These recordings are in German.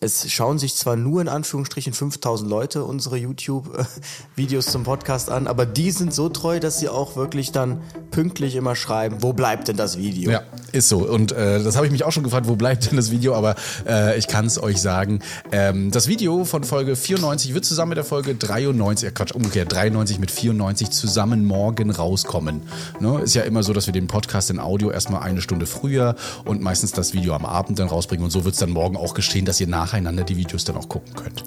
Es schauen sich zwar nur in Anführungsstrichen 5000 Leute unsere YouTube-Videos zum Podcast an, aber die sind so treu, dass sie auch wirklich dann pünktlich immer schreiben, wo bleibt denn das Video? Ja, ist so. Und äh, das habe ich mich auch schon gefragt, wo bleibt denn das Video? Aber äh, ich kann es euch sagen. Ähm, das Video von Folge 94 wird zusammen mit der Folge 93, äh, Quatsch, umgekehrt, 93 mit 94 zusammen morgen rauskommen. Ne? Ist ja immer so, dass wir den Podcast in Audio erstmal eine Stunde früher und meistens das Video am Abend dann rausbringen. Und so wird es dann morgen auch geschehen, dass ihr nacheinander die Videos dann auch gucken könnt.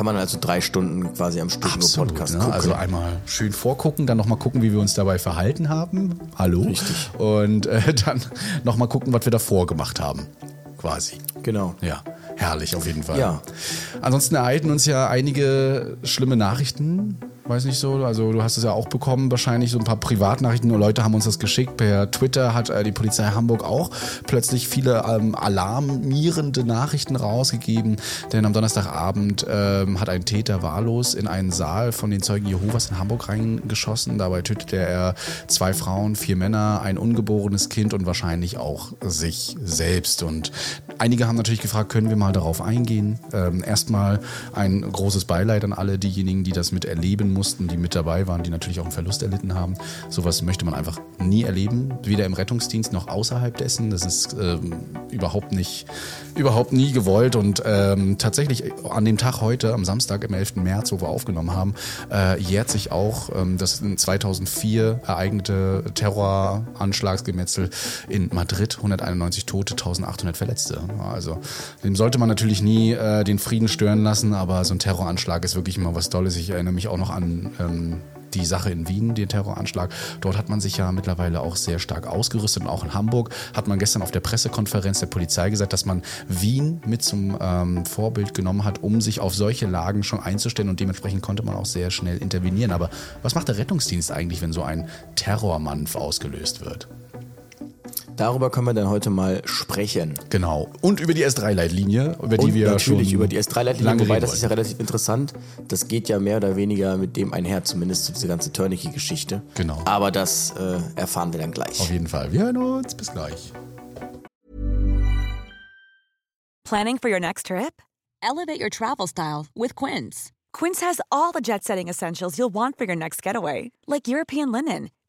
Kann man also drei Stunden quasi am Stück Absolut, nur Podcast ne? gucken. Also einmal schön vorgucken, dann nochmal gucken, wie wir uns dabei verhalten haben. Hallo. Richtig. Und äh, dann nochmal gucken, was wir davor gemacht haben. Quasi. genau. Ja, herrlich auf jeden Fall. Ja. Ansonsten ereignen uns ja einige schlimme Nachrichten. Weiß nicht so, also du hast es ja auch bekommen, wahrscheinlich so ein paar Privatnachrichten. Leute haben uns das geschickt. Per Twitter hat äh, die Polizei Hamburg auch plötzlich viele ähm, alarmierende Nachrichten rausgegeben. Denn am Donnerstagabend ähm, hat ein Täter wahllos in einen Saal von den Zeugen Jehovas in Hamburg reingeschossen. Dabei tötete er zwei Frauen, vier Männer, ein ungeborenes Kind und wahrscheinlich auch sich selbst. Und einige haben natürlich gefragt, können wir mal darauf eingehen? Ähm, erstmal ein großes Beileid an alle diejenigen, die das miterleben mussten, die mit dabei waren, die natürlich auch einen Verlust erlitten haben. Sowas möchte man einfach nie erleben, weder im Rettungsdienst noch außerhalb dessen. Das ist ähm, überhaupt nicht, überhaupt nie gewollt. Und ähm, tatsächlich an dem Tag heute, am Samstag, am 11. März, wo wir aufgenommen haben, äh, jährt sich auch ähm, das in 2004 ereignete Terroranschlagsgemetzel in Madrid. 191 Tote, 1800 Verletzte. Also dem sollte man natürlich nie äh, den Frieden stören lassen, aber so ein Terroranschlag ist wirklich immer was Tolles. Ich erinnere mich auch noch an ähm, die Sache in Wien, den Terroranschlag. Dort hat man sich ja mittlerweile auch sehr stark ausgerüstet und auch in Hamburg hat man gestern auf der Pressekonferenz der Polizei gesagt, dass man Wien mit zum ähm, Vorbild genommen hat, um sich auf solche Lagen schon einzustellen und dementsprechend konnte man auch sehr schnell intervenieren. Aber was macht der Rettungsdienst eigentlich, wenn so ein Terrormanf ausgelöst wird? Darüber können wir dann heute mal sprechen. Genau. Und über die S3-Leitlinie, über die Und wir natürlich schon über die S3-Leitlinie, lange wobei das ist ja relativ interessant. Das geht ja mehr oder weniger mit dem einher, zumindest zu dieser ganzen Tourniquet-Geschichte. Genau. Aber das äh, erfahren wir dann gleich. Auf jeden Fall. Wir hören uns. Bis gleich. Planning for your next trip? Elevate your travel style with Quince. Quince has all the jet setting essentials you'll want for your next getaway, like European linen,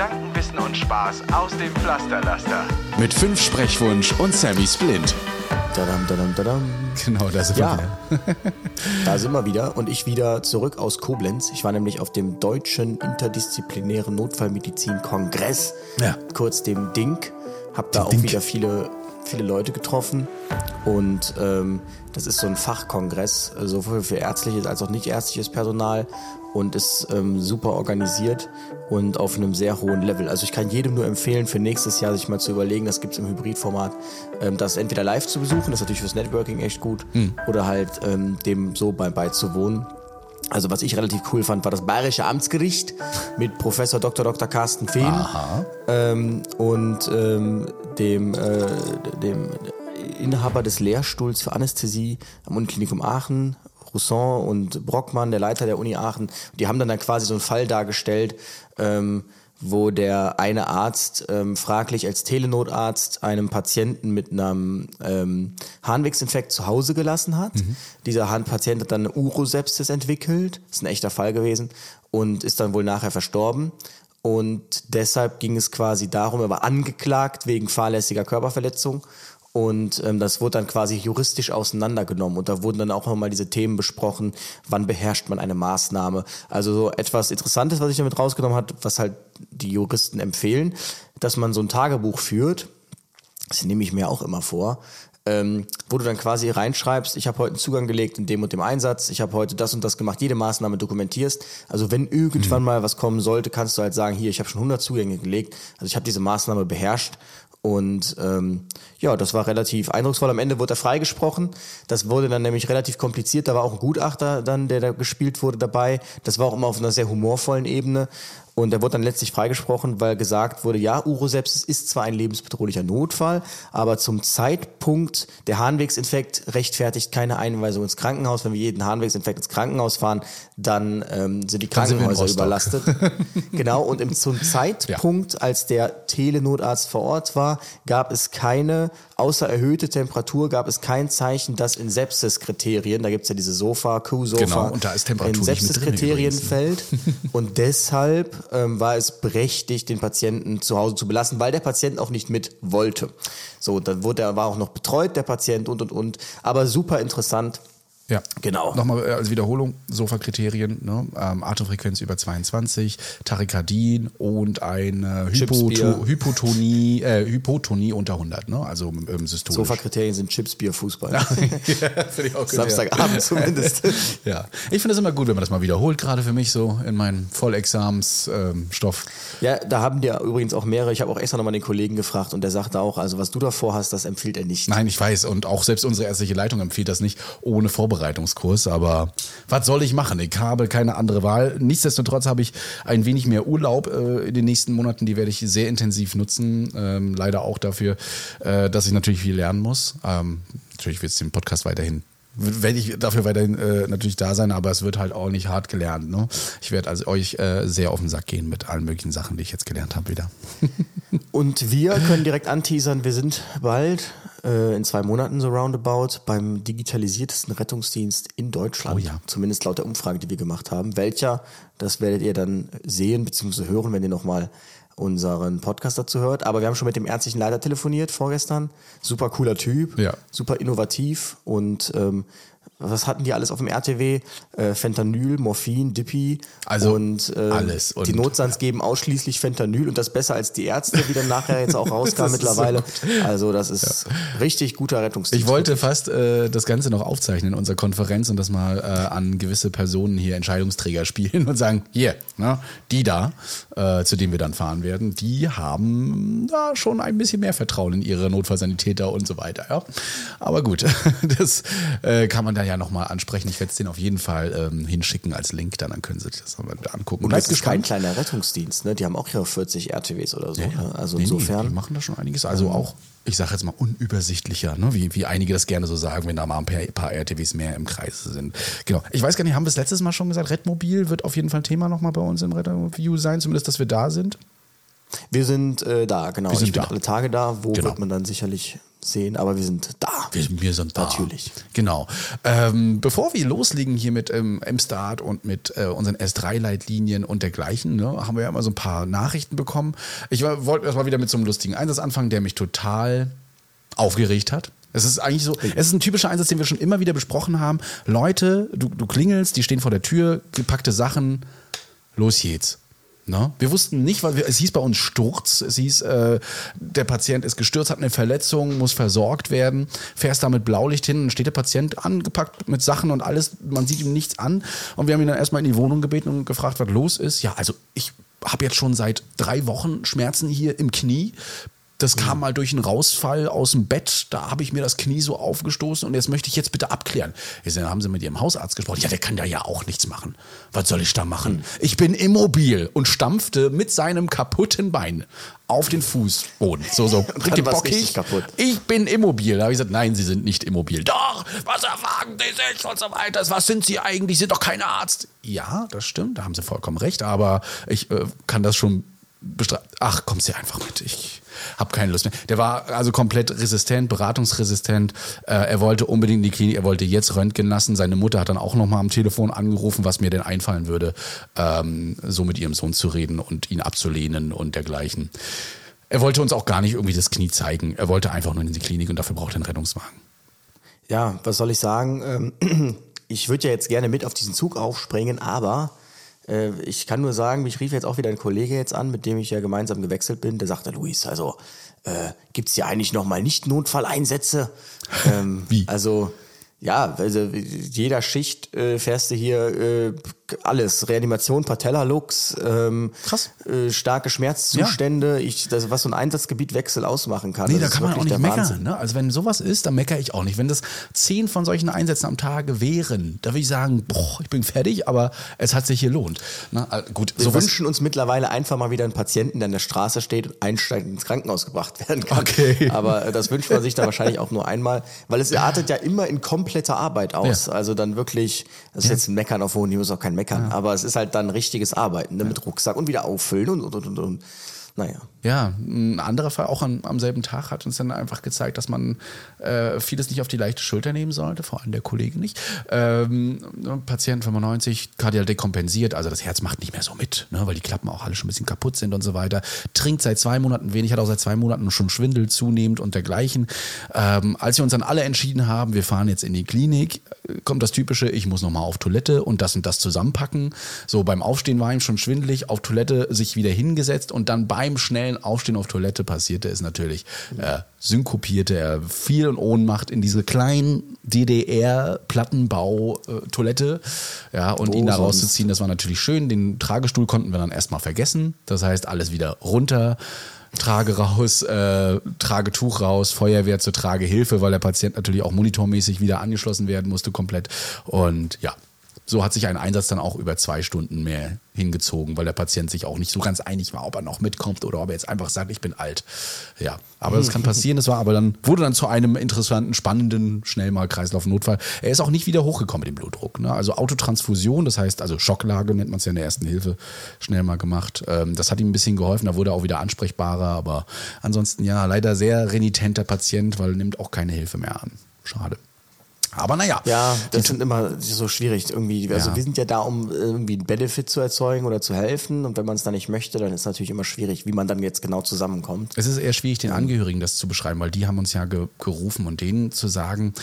Gedanken, Wissen und Spaß aus dem Pflasterlaster. mit fünf Sprechwunsch und Sammy Splint. Dadam, dadam, dadam. Genau, da sind Ja. wir wieder. Da sind wir wieder und ich wieder zurück aus Koblenz. Ich war nämlich auf dem Deutschen Interdisziplinären Notfallmedizin-Kongress, Ja. kurz dem DINK. Hab da Dem auch DINK. wieder viele, viele Leute getroffen und ähm, das ist so ein Fachkongress, äh, sowohl für ärztliches als auch nicht ärztliches Personal und ist ähm, super organisiert und auf einem sehr hohen Level. Also ich kann jedem nur empfehlen, für nächstes Jahr sich mal zu überlegen, das gibt's im Hybridformat, ähm, das entweder live zu besuchen, das ist natürlich fürs Networking echt gut, oder halt ähm, dem so bei, beizuwohnen. Also was ich relativ cool fand, war das Bayerische Amtsgericht mit Professor Dr. Dr. Carsten Fehn ähm, und ähm, dem, äh, dem Inhaber des Lehrstuhls für Anästhesie am Uniklinikum Aachen, Rousson und Brockmann, der Leiter der Uni Aachen. Die haben dann, dann quasi so einen Fall dargestellt, ähm, wo der eine Arzt ähm, fraglich als Telenotarzt einem Patienten mit einem ähm, Harnwegsinfekt zu Hause gelassen hat. Dieser Han- Patient hat dann eine Urosepsis entwickelt, ist ein echter Fall gewesen, und ist dann wohl nachher verstorben. Und deshalb ging es quasi darum, er war angeklagt wegen fahrlässiger Körperverletzung. Und ähm, das wurde dann quasi juristisch auseinandergenommen. Und da wurden dann auch nochmal diese Themen besprochen, wann beherrscht man eine Maßnahme. Also so etwas Interessantes, was ich damit rausgenommen habe, was halt die Juristen empfehlen, dass man so ein Tagebuch führt. Das nehme ich mir auch immer vor. Ähm, wo du dann quasi reinschreibst, ich habe heute einen Zugang gelegt in dem und dem Einsatz, ich habe heute das und das gemacht, jede Maßnahme dokumentierst. Also wenn irgendwann mal was kommen sollte, kannst du halt sagen, hier, ich habe schon 100 Zugänge gelegt, also ich habe diese Maßnahme beherrscht Und ähm, ja, das war relativ eindrucksvoll. Am Ende wurde er freigesprochen. Das wurde dann nämlich relativ kompliziert. Da war auch ein Gutachter dann, der da gespielt wurde dabei. Das war auch immer auf einer sehr humorvollen Ebene. Und er wurde dann letztlich freigesprochen, weil gesagt wurde, ja, Urosepsis ist zwar ein lebensbedrohlicher Notfall, aber zum Zeitpunkt der Harnwegsinfekt rechtfertigt keine Einweisung ins Krankenhaus. Wenn wir jeden Harnwegsinfekt ins Krankenhaus fahren, dann ähm, sind die sind Krankenhäuser Rostock. überlastet. genau, und im, zum Zeitpunkt, als der Telenotarzt vor Ort war, gab es keine, außer erhöhte Temperatur, gab es kein Zeichen, dass in Sepsis-Kriterien, da gibt's ja diese Sofa, Q-Sofa, Genau, und da ist Temperatur in Sepsis-Kriterien fällt. Und deshalb ähm, war es berechtigt, den Patienten zu Hause zu belassen, weil der Patient auch nicht mit wollte. So, dann wurde er, war auch noch betreut, der Patient und, und, und. Aber super interessant. Ja, Genau. Nochmal äh, als Wiederholung, Sofa-Kriterien, ne? ähm, Atemfrequenz über 22, Tachykardien und eine. Hypoto Hypotonie, äh, Hypotonie unter 100, ne? also ähm, systolisch. Sofa-Kriterien sind Chips, Bier, Fußball. ja, ich auch Samstagabend zumindest. Ja, ich finde es immer gut, wenn man das mal wiederholt, gerade für mich so in meinen Vollexamensstoff. Ja, da haben dir übrigens auch mehrere, ich habe auch extra nochmal den Kollegen gefragt und der sagte auch, also was du davor hast, das empfiehlt er nicht. Nein, ich weiß. Und auch selbst unsere ärztliche Leitung empfiehlt das nicht ohne Vorbereitungskurs. Aber was soll ich machen? Ich habe keine andere Wahl. Nichtsdestotrotz habe ich ein wenig mehr Urlaub äh, in den nächsten Monaten. Die werde ich sehr intensiv nutzen. Ähm, leider auch dafür, äh, dass ich natürlich viel lernen muss. Ähm, natürlich wird es den Podcast weiterhin werde ich dafür weiterhin äh, natürlich da sein, aber es wird halt auch nicht hart gelernt. Ne? Ich werde also euch äh, sehr auf den Sack gehen mit allen möglichen Sachen, die ich jetzt gelernt habe wieder. Und wir können direkt anteasern, wir sind bald äh, in zwei Monaten so roundabout beim digitalisiertesten Rettungsdienst in Deutschland. Oh ja. Zumindest laut der Umfrage, die wir gemacht haben. Welcher, das werdet ihr dann sehen bzw. hören, wenn ihr nochmal unseren Podcast dazu hört. Aber wir haben schon mit dem ärztlichen Leiter telefoniert vorgestern. Super cooler Typ, Ja. super innovativ und ähm, was hatten die alles auf dem RTW? Äh, Fentanyl, Morphin, Dipi Also und, äh, alles. die Und- Notsans geben ausschließlich Fentanyl und das besser als die Ärzte, wie dann nachher jetzt auch rauskam ist so mittlerweile. also das ist richtig guter Rettungsdienst. Ich wollte fast äh, das Ganze noch aufzeichnen in unserer Konferenz und das mal äh, an gewisse Personen hier Entscheidungsträger spielen und sagen, hier, ne, die da, äh, zu denen wir dann fahren werden, die haben da schon ein bisschen mehr Vertrauen in ihre Notfallsanitäter und so weiter. Ja? Aber gut, das äh, kann man da ja nochmal ansprechen. Ich werde es denen auf jeden Fall ähm, hinschicken als Link, dann, dann können sie sich das mal angucken. Und das ist kein gespannt. kleiner Rettungsdienst, ne? Die haben auch ihre 40 RTWs oder so. Ja, ne? Also nee, Nee, insofern. die machen da schon einiges. Also auch, ich sage jetzt mal, unübersichtlicher, ne? wie, wie einige das gerne so sagen, wenn da mal ein paar, paar RTWs mehr im Kreis sind. Genau. Ich weiß gar nicht, haben wir es letztes Mal schon gesagt, Redmobil wird auf jeden Fall Thema nochmal bei uns im Review sein, zumindest, dass wir da sind. wir sind äh, da, genau. Wir sind ich bin da. alle Tage da. Wo Genau. wird man dann sicherlich sehen? Aber wir sind da. Wir, wir sind da. Natürlich. Genau. Ähm, bevor wir loslegen hier mit ähm, M-Start und mit äh, unseren S3-Leitlinien und dergleichen, ne, haben wir ja immer so ein paar Nachrichten bekommen. Ich wollte erstmal wieder mit so einem lustigen Einsatz anfangen, der mich total aufgeregt hat. Es ist eigentlich so, es ist ein typischer Einsatz, den wir schon immer wieder besprochen haben. Leute, du, du klingelst, die stehen vor der Tür, gepackte Sachen, los geht's. Ne? Wir wussten nicht, weil wir, es hieß bei uns Sturz, es hieß, äh, der Patient ist gestürzt, hat eine Verletzung, muss versorgt werden, fährst da mit Blaulicht hin, dann steht der Patient angepackt mit Sachen und alles, man sieht ihm nichts an und wir haben ihn dann erstmal in die Wohnung gebeten und gefragt, was los ist. Ja, also ich habe jetzt schon seit drei Wochen Schmerzen hier im Knie. Das kam mal durch einen Rausfall aus dem Bett, da habe ich mir das Knie so aufgestoßen und jetzt möchte ich jetzt bitte abklären. Ich sag, haben Sie mit Ihrem Hausarzt gesprochen? Ja, der kann da ja auch nichts machen. Was soll ich da machen? Ich bin immobil und stampfte mit seinem kaputten Bein auf den Fußboden. So, so, richtig bockig. kaputt. Ich bin immobil. Da habe ich gesagt, nein, Sie sind nicht immobil. Doch, was erwarten Sie sich und so weiter? Was sind Sie eigentlich? Sie sind doch kein Arzt. Ja, das stimmt, da haben Sie vollkommen recht, aber ich äh, kann das schon. Ach, kommen Sie einfach mit. Ich habe keine Lust mehr. Der war also komplett resistent, beratungsresistent. Äh, er wollte unbedingt in die Klinik, er wollte jetzt röntgen lassen. Seine Mutter hat dann auch nochmal am Telefon angerufen, was mir denn einfallen würde, ähm, so mit ihrem Sohn zu reden und ihn abzulehnen und dergleichen. Er wollte uns auch gar nicht irgendwie das Knie zeigen. Er wollte einfach nur in die Klinik und dafür braucht er einen Rettungswagen. Ja, was soll ich sagen? Ähm, ich würde ja jetzt gerne mit auf diesen Zug aufspringen, aber äh, ich kann nur sagen, mich rief jetzt auch wieder ein Kollege jetzt an, mit dem ich ja gemeinsam gewechselt bin. Der sagte, Luis, also äh, gibt's hier eigentlich nochmal nicht Notfalleinsätze? ähm, Wie? Also ja, also jeder Schicht äh, fährst du hier, äh, alles. Reanimation, Patella-Lux, ähm. Äh, starke Schmerzzustände, ich, das, was so ein Einsatzgebietwechsel ausmachen kann. Nee, das da ist kann man auch nicht meckern. Ne? Also wenn sowas ist, dann meckere ich auch nicht. Wenn das zehn von solchen Einsätzen am Tage wären, da würde ich sagen, boah, ich bin fertig, aber es hat sich gelohnt. Na, äh, gut, Wir wünschen uns mittlerweile einfach mal wieder einen Patienten, der an der Straße steht und einsteigend ins Krankenhaus gebracht werden kann. Okay. Aber äh, das wünscht man sich dann wahrscheinlich auch nur einmal, weil es artet ja immer in kompletter Arbeit aus. Ja. Also dann wirklich, das ist jetzt ein Meckern auf hohem Niveau, ist auch kein Meckern, aber es ist halt dann richtiges Arbeiten ne, mit Rucksack und wieder auffüllen und, und, und, und. Naja. Ja, ein anderer Fall auch an, am selben Tag hat uns dann einfach gezeigt, dass man äh, vieles nicht auf die leichte Schulter nehmen sollte, vor allem der Kollege nicht. Ähm, Patient 95, kardial dekompensiert, also das Herz macht nicht mehr so mit, ne, weil die Klappen auch alle schon ein bisschen kaputt sind und so weiter. Trinkt seit zwei Monaten wenig, hat auch seit zwei Monaten schon Schwindel zunehmend und dergleichen. Ähm, als wir uns dann alle entschieden haben, wir fahren jetzt in die Klinik, kommt das typische, ich muss nochmal auf Toilette und das und das zusammenpacken. So beim Aufstehen war ihm schon schwindelig, auf Toilette sich wieder hingesetzt und dann beim schnellen Aufstehen auf Toilette passierte es natürlich. Äh, synkopierte er viel in Ohnmacht in diese kleinen DDR-Plattenbau-Toilette. Ja, und Wo ihn da rauszuziehen, das war natürlich schön. Den Tragestuhl konnten wir dann erstmal vergessen. Das heißt, alles wieder runter. Trage raus, äh, Tragetuch raus, Feuerwehr zur Tragehilfe, weil der Patient natürlich auch monitormäßig wieder angeschlossen werden musste komplett. Und ja, so hat sich ein Einsatz dann auch über zwei Stunden mehr hingezogen, weil der Patient sich auch nicht so ganz einig war, ob er noch mitkommt oder ob er jetzt einfach sagt, ich bin alt. Ja, aber das kann passieren. Das war aber dann, wurde dann zu einem interessanten, spannenden, schnell mal Kreislaufnotfall. Er ist auch nicht wieder hochgekommen mit dem Blutdruck. Ne? Also Autotransfusion, das heißt, also Schocklage nennt man es ja in der ersten Hilfe, schnell mal gemacht. Ähm, das hat ihm ein bisschen geholfen, da wurde er auch wieder ansprechbarer, aber ansonsten ja, leider sehr renitenter Patient, weil er nimmt auch keine Hilfe mehr an. Schade. Aber naja. Ja, das sind immer so schwierig irgendwie. Also Ja. wir sind ja da, um irgendwie einen Benefit zu erzeugen oder zu helfen. Und wenn man es dann nicht möchte, dann ist es natürlich immer schwierig, wie man dann jetzt genau zusammenkommt. Es ist eher schwierig, den Angehörigen das zu beschreiben, weil die haben uns ja ge gerufen und denen zu sagen,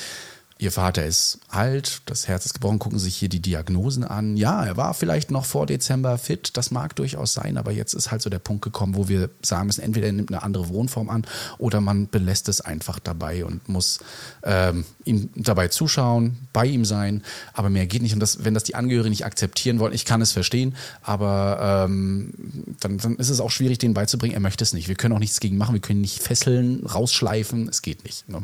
Ihr Vater ist alt, das Herz ist gebrochen, gucken sich hier die Diagnosen an. Ja, er war vielleicht noch vor Dezember fit, das mag durchaus sein, aber jetzt ist halt so der Punkt gekommen, wo wir sagen müssen, entweder er nimmt eine andere Wohnform an oder man belässt es einfach dabei und muss ähm, ihm dabei zuschauen, bei ihm sein, aber mehr geht nicht. Und das, wenn das die Angehörigen nicht akzeptieren wollen, ich kann es verstehen, aber ähm, dann, dann ist es auch schwierig, denen beizubringen, er möchte es nicht. Wir können auch nichts gegen machen, wir können nicht fesseln, rausschleifen, es geht nicht. Ne?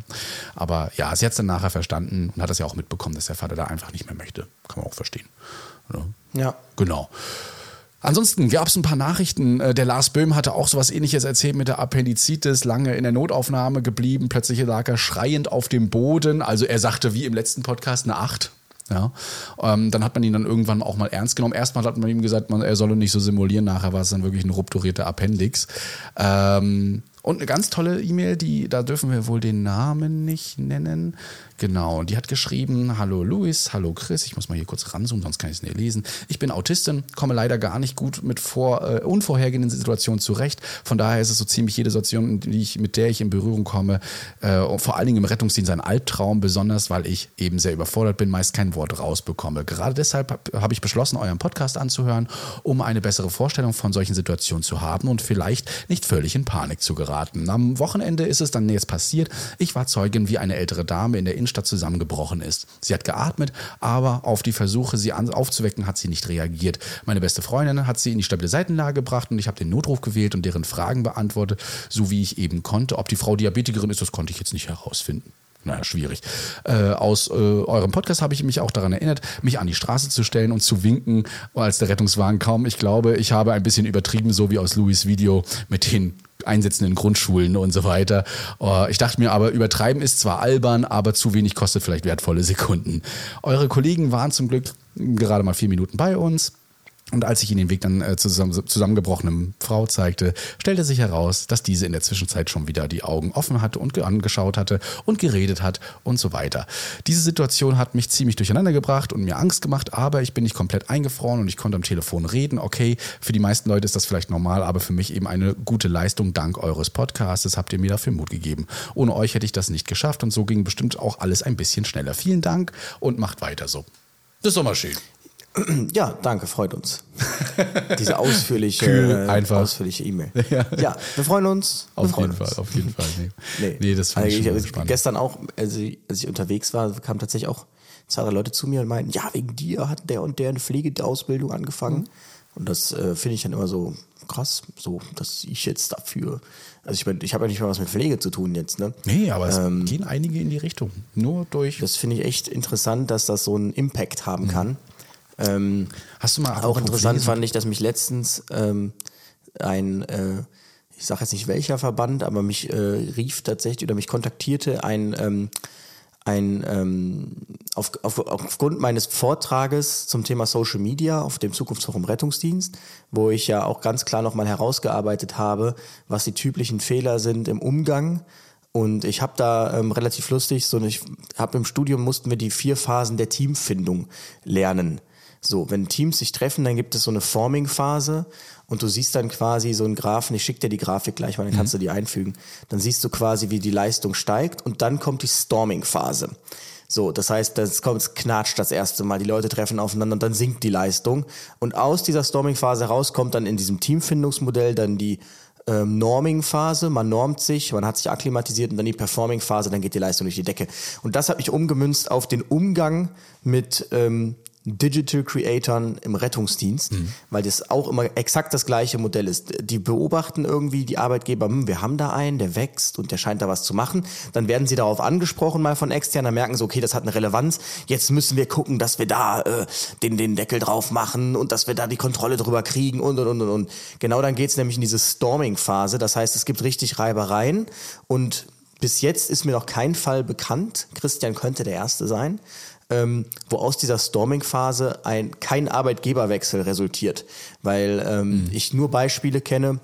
Aber ja, sie hat es dann nachher verstanden und hat das ja auch mitbekommen, dass der Vater da einfach nicht mehr möchte. Kann man auch verstehen. Ne? Ja. Genau. Ansonsten gab es ein paar Nachrichten. Äh, Der Lars Böhm hatte auch sowas ähnliches erzählt mit der Appendizitis, lange in der Notaufnahme geblieben. Plötzlich lag er schreiend auf dem Boden. Also er sagte wie im letzten Podcast eine Acht. Ja. Ähm, dann hat man ihn dann irgendwann auch mal ernst genommen. Erstmal hat man ihm gesagt, man, er solle nicht so simulieren. Nachher war es dann wirklich ein rupturierter Appendix. Ähm, und eine ganz tolle E-Mail, die, da dürfen wir wohl den Namen nicht nennen. Genau, die hat geschrieben, hallo Luis, hallo Chris, ich muss mal hier kurz ranzoomen, sonst kann ich es nicht lesen. Ich bin Autistin, komme leider gar nicht gut mit vor, äh, unvorhergehenden Situationen zurecht. Von daher ist es so ziemlich jede Situation, ich, mit der ich in Berührung komme, äh, und vor allen Dingen im Rettungsdienst ein Albtraum, besonders weil ich eben sehr überfordert bin, meist kein Wort rausbekomme. Gerade deshalb habe hab ich beschlossen, euren Podcast anzuhören, um eine bessere Vorstellung von solchen Situationen zu haben und vielleicht nicht völlig in Panik zu geraten. Am Wochenende ist es dann jetzt passiert. Ich war Zeugin, wie eine ältere Dame in der Innenstadt zusammengebrochen ist. Sie hat geatmet, aber auf die Versuche, sie aufzuwecken, hat sie nicht reagiert. Meine beste Freundin hat sie in die stabile Seitenlage gebracht und ich habe den Notruf gewählt und deren Fragen beantwortet, so wie ich eben konnte. Ob die Frau Diabetikerin ist, das konnte ich jetzt nicht herausfinden. Naja, schwierig. Äh, aus äh, eurem Podcast habe ich mich auch daran erinnert, mich an die Straße zu stellen und zu winken, als der Rettungswagen kam. Ich glaube, ich habe ein bisschen übertrieben, so wie aus Louis Video mit den Einsätzen in Grundschulen und so weiter. Äh, Ich dachte mir aber, übertreiben ist zwar albern, aber zu wenig kostet vielleicht wertvolle Sekunden. Eure Kollegen waren zum Glück gerade mal vier Minuten bei uns. Und als ich ihnen den Weg dann äh, zusammen, zusammengebrochenen Frau zeigte, stellte sich heraus, dass diese in der Zwischenzeit schon wieder die Augen offen hatte und ge- angeschaut hatte und geredet hat und so weiter. Diese Situation hat mich ziemlich durcheinander gebracht und mir Angst gemacht, aber ich bin nicht komplett eingefroren und ich konnte am Telefon reden. Okay, für die meisten Leute ist das vielleicht normal, aber für mich eben eine gute Leistung dank eures Podcasts. Habt ihr mir dafür Mut gegeben. Ohne euch hätte ich das nicht geschafft und so ging bestimmt auch alles ein bisschen schneller. Vielen Dank und macht weiter so. Das ist doch mal schön. Ja, danke, freut uns. Diese ausführliche, Kühl, einfach. ausführliche E-Mail. Ja. Ja. wir freuen uns. Wir Auf freuen jeden uns. Fall, auf jeden Fall. Nee, Nee, nee das finde also ich ich, spannend. Gestern auch, als ich, als ich unterwegs war, kam tatsächlich auch zwei, drei Leute zu mir und meinten, ja, wegen dir hat der und der eine Pflegeausbildung angefangen. Mhm. Und das äh, finde ich dann immer so krass, so, dass ich jetzt dafür, also ich meine, ich habe ja nicht mal was mit Pflege zu tun jetzt, ne? Nee, aber es gehen einige in die Richtung. Nur durch. Das finde ich echt interessant, dass das so einen Impact haben kann. Ähm, Hast du mal auch interessant Pflege- fand ich, dass mich letztens ähm, ein, äh, ich sage jetzt nicht welcher Verband, aber mich äh, rief tatsächlich oder mich kontaktierte ein, ähm, ein ähm, auf, auf, aufgrund meines Vortrages zum Thema Social Media auf dem Zukunftsforum Rettungsdienst, wo ich ja auch ganz klar nochmal herausgearbeitet habe, was die typischen Fehler sind im Umgang und ich habe da ähm, relativ lustig, so ich habe im Studium mussten wir die vier Phasen der Teamfindung lernen. So, wenn Teams sich treffen, dann gibt es so eine Forming-Phase und du siehst dann quasi so einen Graphen, ich schicke dir die Grafik gleich mal, dann kannst du die einfügen. Dann siehst du quasi, wie die Leistung steigt und dann kommt die Storming-Phase. So, das heißt, das kommt, es knatscht das erste Mal, die Leute treffen aufeinander und dann sinkt die Leistung. Und aus dieser Storming-Phase raus kommt dann in diesem Teamfindungsmodell dann die ähm, Norming-Phase, man normt sich, man hat sich akklimatisiert und dann die Performing-Phase, dann geht die Leistung durch die Decke. Und das habe ich umgemünzt auf den Umgang mit ähm, Digital Creatoren im Rettungsdienst, weil das auch immer exakt das gleiche Modell ist. Die beobachten irgendwie die Arbeitgeber, hm, wir haben da einen, der wächst und der scheint da was zu machen. Dann werden sie darauf angesprochen mal von extern, dann merken sie, okay, das hat eine Relevanz. Jetzt müssen wir gucken, dass wir da äh, den, den Deckel drauf machen und dass wir da die Kontrolle drüber kriegen und und und und. und. Genau dann geht's nämlich in diese Storming-Phase. Das heißt, es gibt richtig Reibereien und bis jetzt ist mir noch kein Fall bekannt. Christian könnte der Erste sein ähm, wo aus dieser Storming-Phase ein, kein Arbeitgeberwechsel resultiert. Weil ähm, ich nur Beispiele kenne,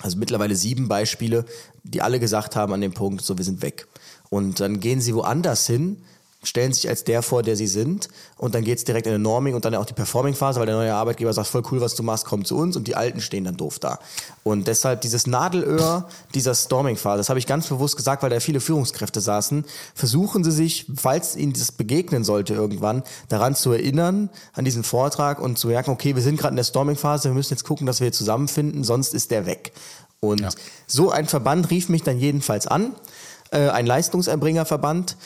also mittlerweile sieben Beispiele, die alle gesagt haben an dem Punkt, so wir sind weg. Und dann gehen sie woanders hin, stellen sich als der vor, der sie sind und dann geht's direkt in eine Norming und dann auch die Performing-Phase, weil der neue Arbeitgeber sagt, voll cool, was du machst, komm zu uns und die Alten stehen dann doof da. Und deshalb dieses Nadelöhr dieser Storming-Phase, das habe ich ganz bewusst gesagt, weil da viele Führungskräfte saßen, versuchen sie sich, falls ihnen das begegnen sollte irgendwann, daran zu erinnern, an diesen Vortrag und zu merken, okay, wir sind gerade in der Storming-Phase, wir müssen jetzt gucken, dass wir hier zusammenfinden, sonst ist der weg. Und Ja. so ein Verband rief mich dann jedenfalls an, äh, ein Leistungserbringerverband,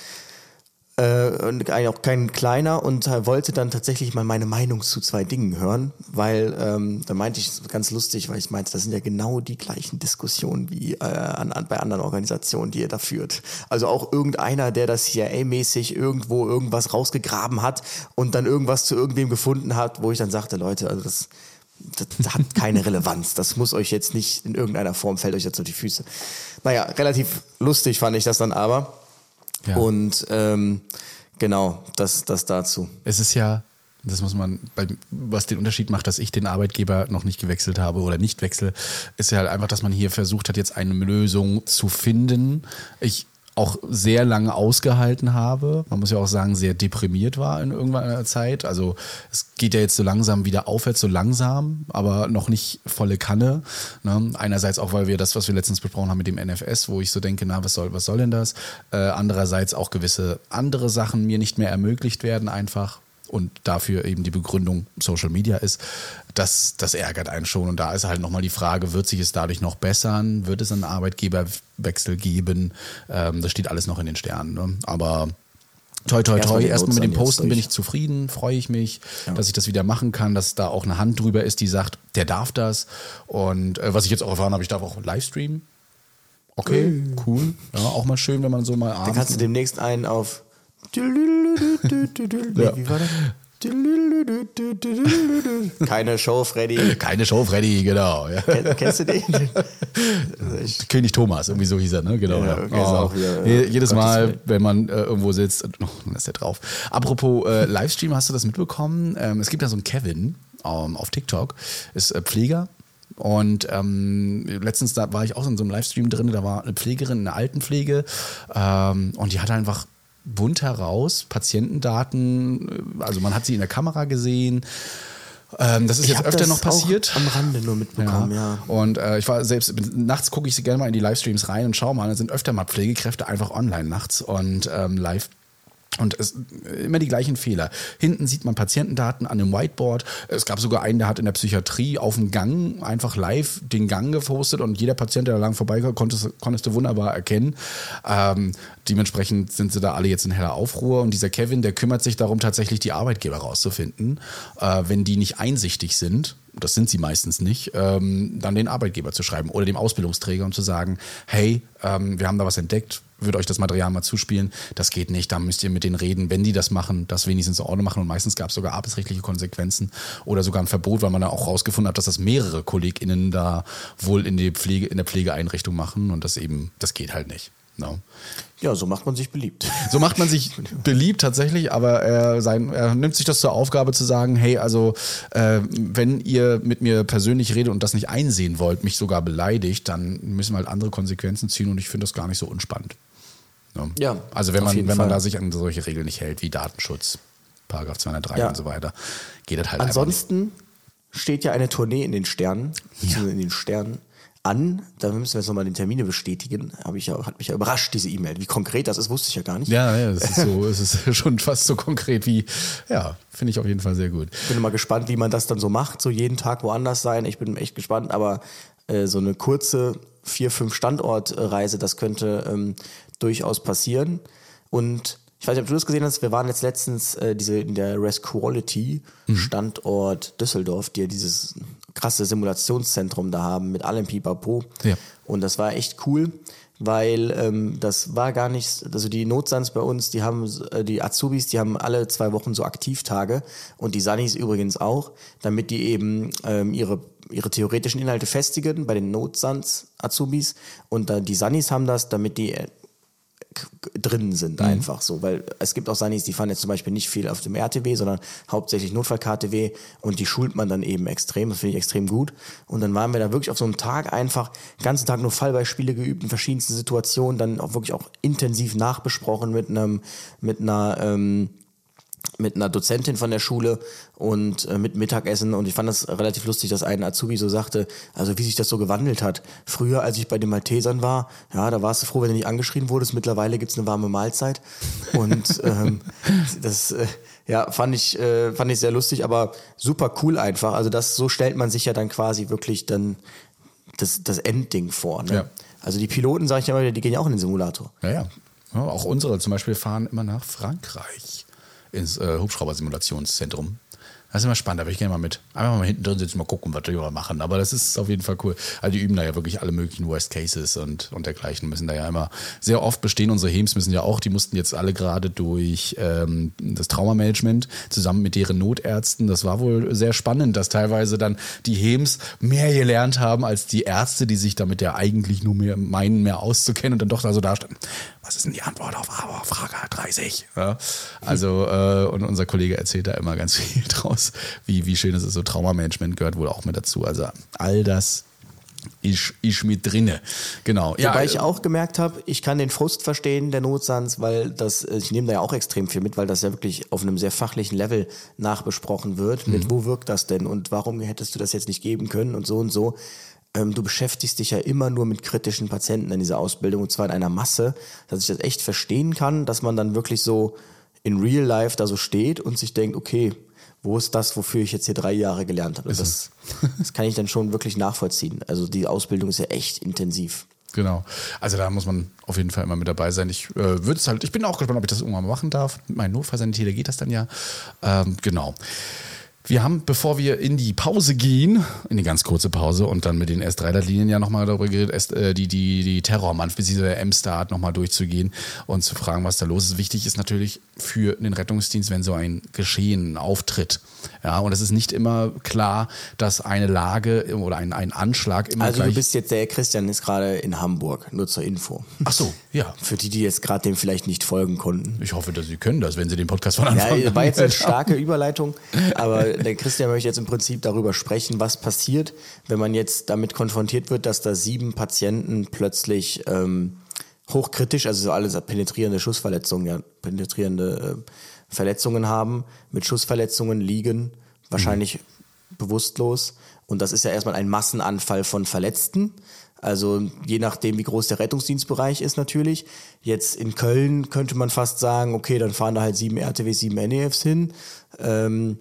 äh, auch kein kleiner und wollte dann tatsächlich mal meine Meinung zu zwei Dingen hören, weil ähm, da meinte ich ganz lustig, weil ich meinte, das sind ja genau die gleichen Diskussionen wie äh, an, an, bei anderen Organisationen, die ihr da führt. Also auch irgendeiner, der das CIA-mäßig irgendwo irgendwas rausgegraben hat und dann irgendwas zu irgendwem gefunden hat, wo ich dann sagte, Leute, also das das hat keine Relevanz. Das muss euch jetzt nicht in irgendeiner Form fällt euch jetzt auf die Füße. Naja, relativ lustig fand ich das dann aber. Ja. Und ähm, genau, das, das dazu. Es ist ja, das muss man, bei, was den Unterschied macht, dass ich den Arbeitgeber noch nicht gewechselt habe oder nicht wechsle, ist ja halt einfach, dass man hier versucht hat, jetzt eine Lösung zu finden. Ich auch sehr lange ausgehalten habe. Man muss ja auch sagen, sehr deprimiert war in irgendeiner Zeit. Also es geht ja jetzt so langsam wieder aufwärts, so langsam, aber noch nicht volle Kanne. Ne? Einerseits auch, weil wir das, was wir letztens besprochen haben mit dem NFS, wo ich so denke, na, was soll, was soll denn das? Äh, andererseits auch gewisse andere Sachen mir nicht mehr ermöglicht werden einfach und dafür eben die Begründung Social Media ist, das, das ärgert einen schon. Und da ist halt nochmal die Frage, wird sich es dadurch noch bessern? Wird es einen Arbeitgeberwechsel geben? Ähm, das steht alles noch in den Sternen. Ne? Aber toi, toi, toi, erstmal mit dem dann Posten bin ich zufrieden, freue ich mich, dass ich das wieder machen kann, dass da auch eine Hand drüber ist, die sagt, der darf das. Und äh, was ich jetzt auch erfahren habe, ich darf auch Livestream. Okay, cool. Ja, auch mal schön, wenn man so mal Dann abends... kannst du demnächst einen auf. Ja. Wie war das? Keine Show, Freddy. Keine Show, Freddy, genau. Ja. Ken- Kennst du den? König Thomas, irgendwie so hieß er, ne? Genau. Ja, Ja, auch wieder, Je- äh, jedes Gottes Mal, wenn man äh, irgendwo sitzt, oh, dann ist der drauf. Apropos äh, Livestream, hast du das mitbekommen? Ähm, es gibt ja so einen Kevin ähm, auf TikTok, ist äh, Pfleger. Und ähm, letztens da war ich auch in so einem Livestream drin, da war eine Pflegerin in der Altenpflege ähm, und die hat einfach bunt heraus Patientendaten, also man hat sie in der Kamera gesehen. Ähm, das ist Ich jetzt öfter noch passiert. Am Rande nur mitbekommen, ja. Und äh, ich war selbst, nachts gucke ich gerne mal in die Livestreams rein und schaue mal, da sind öfter mal Pflegekräfte einfach online nachts und ähm, live. Und es immer die gleichen Fehler. Hinten sieht man Patientendaten an dem Whiteboard. Es gab sogar einen, der hat in der Psychiatrie auf dem Gang einfach live den Gang gepostet und jeder Patient, der da lang vorbeikam, konntest, konntest du wunderbar erkennen. Ähm, dementsprechend sind sie da alle jetzt in heller Aufruhr. Und dieser Kevin, der kümmert sich darum, tatsächlich die Arbeitgeber rauszufinden, äh, wenn die nicht einsichtig sind das sind sie meistens nicht, ähm, dann den Arbeitgeber zu schreiben oder dem Ausbildungsträger und zu sagen, hey, ähm, wir haben da was entdeckt, würde euch das Material mal zuspielen. Das geht nicht, da müsst ihr mit denen reden, wenn die das machen, das wenigstens in Ordnung machen. Und meistens gab es sogar arbeitsrechtliche Konsequenzen oder sogar ein Verbot, weil man da auch rausgefunden hat, dass das mehrere KollegInnen da wohl in, die Pflege, in der Pflegeeinrichtung machen und das eben, das geht halt nicht. No. Ja, so macht man sich beliebt. So macht man sich beliebt tatsächlich, aber er, sein, er nimmt sich das zur Aufgabe zu sagen, hey, also äh, wenn ihr mit mir persönlich redet und das nicht einsehen wollt, mich sogar beleidigt, dann müssen wir halt andere Konsequenzen ziehen und ich finde das gar nicht so unspannend. Ne? Ja, also wenn man, wenn man Fall. da sich an solche Regeln nicht hält, wie Datenschutz, Paragraph 203 Ja. und so weiter, geht das halt Ansonsten steht ja eine Tournee in den Sternen, beziehungsweise in den Sternen an. Da müssen wir jetzt nochmal die Termine bestätigen. Habe ich ja, hat mich ja überrascht, diese E-Mail. Wie konkret das ist, wusste ich ja gar nicht. Ja, ja, das ist so, es ist schon fast so konkret wie, ja, finde ich auf jeden Fall sehr gut. bin mal gespannt, wie man das dann so macht, so jeden Tag woanders sein. Ich bin echt gespannt, aber äh, so eine kurze vier, fünf Standortreise, das könnte ähm, durchaus passieren. Und ich weiß nicht, ob du das gesehen hast, wir waren jetzt letztens äh, diese in der Res Quality Standort Düsseldorf, die ja dieses krasse Simulationszentrum da haben mit allem Pipapo. Ja. Und das war echt cool, weil ähm, das war gar nicht, also die Notsands bei uns, die haben, äh, die Azubis, die haben alle zwei Wochen so Aktivtage und die Sunnis übrigens auch, damit die eben ähm, ihre ihre theoretischen Inhalte festigen bei den Notsands Azubis und dann die Sunnis haben das, damit die äh, drin sind einfach so, weil es gibt auch Sunnis, die fahren jetzt zum Beispiel nicht viel auf dem RTW, sondern hauptsächlich Notfall-KTW und die schult man dann eben extrem, das finde ich extrem gut. Und dann waren wir da wirklich auf so einem Tag einfach ganzen Tag nur Fallbeispiele geübt in verschiedensten Situationen, dann auch wirklich auch intensiv nachbesprochen mit einem, mit einer, ähm, mit einer Dozentin von der Schule und äh, mit Mittagessen und ich fand das relativ lustig, dass ein Azubi so sagte, also wie sich das so gewandelt hat. Früher, als ich bei den Maltesern war, ja, da warst du froh, wenn du nicht angeschrien wurdest. Mittlerweile gibt's eine warme Mahlzeit und ähm, das äh, ja fand ich äh, fand ich sehr lustig, aber super cool einfach. Also das so stellt man sich ja dann quasi wirklich dann das das Endding vor. Ne? Ja. Also die Piloten, sage ich ja immer, wieder, die gehen ja auch in den Simulator. Ja, ja. ja auch unsere zum Beispiel fahren immer nach Frankreich ins äh, Hubschraubersimulationszentrum. Das ist immer spannend, würde ich gerne mal mit. Einfach mal hinten drin sitzen, mal gucken, was die da machen. Aber das ist auf jeden Fall cool. Also die üben da ja wirklich alle möglichen Worst Cases und, und dergleichen müssen da ja immer sehr oft bestehen. Unsere Hems müssen ja auch, die mussten jetzt alle gerade durch ähm, das Traumamanagement zusammen mit deren Notärzten. Das war wohl sehr spannend, dass teilweise dann die Hems mehr gelernt haben als die Ärzte, die sich damit ja eigentlich nur mehr meinen, mehr auszukennen und dann doch da so dastanden. Was ist denn die Antwort auf aber Frage 30? Ja, also, äh, und unser Kollege erzählt da immer ganz viel draus, wie, wie schön es ist. So Traumamanagement gehört wohl auch mit dazu. Also all das ist, ist mit drinne. Genau. Wobei äh, ich auch gemerkt habe, ich kann den Frust verstehen der Notsands, weil das, äh, ich nehme da ja auch extrem viel mit, weil das ja wirklich auf einem sehr fachlichen Level nachbesprochen wird. Mhm. Mit wo wirkt das denn und warum hättest du das jetzt nicht geben können und so und so. Ähm, du beschäftigst dich ja immer nur mit kritischen Patienten in dieser Ausbildung und zwar in einer Masse, dass ich das echt verstehen kann, dass man dann wirklich so in real life da so steht und sich denkt, okay, wo ist das, wofür ich jetzt hier drei Jahre gelernt habe? Das, das kann ich dann schon wirklich nachvollziehen. Also die Ausbildung ist ja echt intensiv. Genau. Also da muss man auf jeden Fall immer mit dabei sein. Ich äh, würde es halt, ich bin auch gespannt, ob ich das irgendwann mal machen darf. Mit meinem Notfallsanitäter geht das dann ja. Ähm, genau. Wir haben, bevor wir in die Pause gehen, in die ganz kurze Pause und dann mit den S3-Leitlinien ja nochmal darüber geredet, äh, die, die, die Terrormann, beziehungsweise M-Start nochmal durchzugehen und zu fragen, was da los ist. Wichtig ist natürlich für den Rettungsdienst, wenn so ein Geschehen auftritt. Ja, und es ist nicht immer klar, dass eine Lage oder ein, ein Anschlag immer Also du bist jetzt, der Christian ist gerade in Hamburg, nur zur Info. Ach so, ja. Für die, die jetzt gerade dem vielleicht nicht folgen konnten. Ich hoffe, dass Sie können das, wenn Sie den Podcast von Ja, Anfang an war jetzt eine starke Überleitung, aber der Christian möchte jetzt im Prinzip darüber sprechen, was passiert, wenn man jetzt damit konfrontiert wird, dass da sieben Patienten plötzlich ähm, hochkritisch, also so alles penetrierende Schussverletzungen, ja, penetrierende äh, Verletzungen haben, mit Schussverletzungen liegen, wahrscheinlich bewusstlos. Und das ist ja erstmal ein Massenanfall von Verletzten. Also je nachdem, wie groß der Rettungsdienstbereich ist natürlich. Jetzt in Köln könnte man fast sagen, okay, dann fahren da halt sieben RTWs, sieben NEFs hin. Ähm,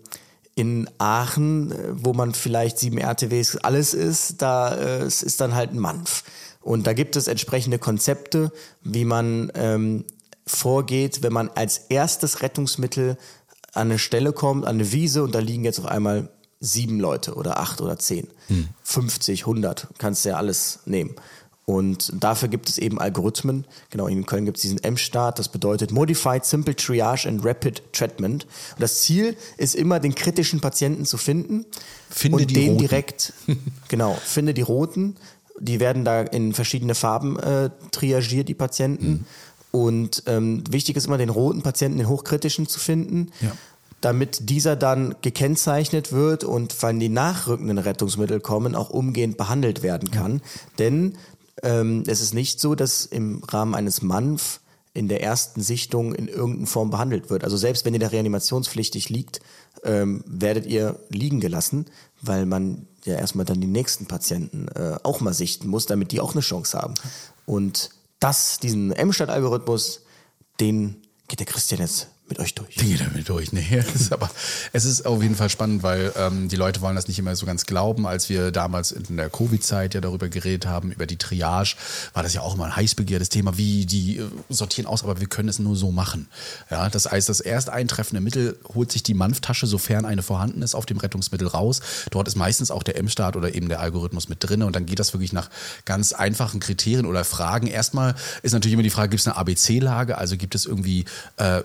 in Aachen, äh, wo man vielleicht sieben RTWs alles ist, da äh, es ist dann halt ein Manf. Und da gibt es entsprechende Konzepte, wie man ähm, vorgeht, wenn man als erstes Rettungsmittel an eine Stelle kommt, an eine Wiese und da liegen jetzt auf einmal sieben Leute oder acht oder zehn, hm. 50, 100, kannst du ja alles nehmen. Und dafür gibt es eben Algorithmen. Genau, in Köln gibt es diesen M-Start, das bedeutet Modified Simple Triage and Rapid Treatment. Und das Ziel ist immer, den kritischen Patienten zu finden finde und die den Roten. direkt, genau, finde die Roten. Die werden da in verschiedene Farben äh, triagiert, die Patienten. Mhm. Und ähm, wichtig ist immer, den roten Patienten, den hochkritischen zu finden. Ja. damit dieser dann gekennzeichnet wird und wenn die nachrückenden Rettungsmittel kommen, auch umgehend behandelt werden kann. Denn ähm, es ist nicht so, dass im Rahmen eines MANF in der ersten Sichtung in irgendeiner Form behandelt wird. Also selbst wenn ihr da reanimationspflichtig liegt, ähm, werdet ihr liegen gelassen, weil man ja erstmal dann die nächsten Patienten äh, auch mal sichten muss, damit die auch eine Chance haben. Und das, diesen M-Stadt-Algorithmus, den geht der Christian jetzt mit euch durch. Den geht er mit durch. Nee, ist aber es ist auf jeden Fall spannend, weil ähm, die Leute wollen das nicht immer so ganz glauben. Als wir damals in der Covid-Zeit ja darüber geredet haben, über die Triage, war das ja auch immer ein heiß Thema, wie die äh, sortieren aus, aber wir können es nur so machen. Ja, das heißt, das erst eintreffende Mittel holt sich die Manftasche, sofern eine vorhanden ist, auf dem Rettungsmittel raus. Dort ist meistens auch der M-Start oder eben der Algorithmus mit drin und dann geht das wirklich nach ganz einfachen Kriterien oder Fragen. Erstmal ist natürlich immer die Frage, gibt es eine ABC-Lage, also gibt es irgendwie äh,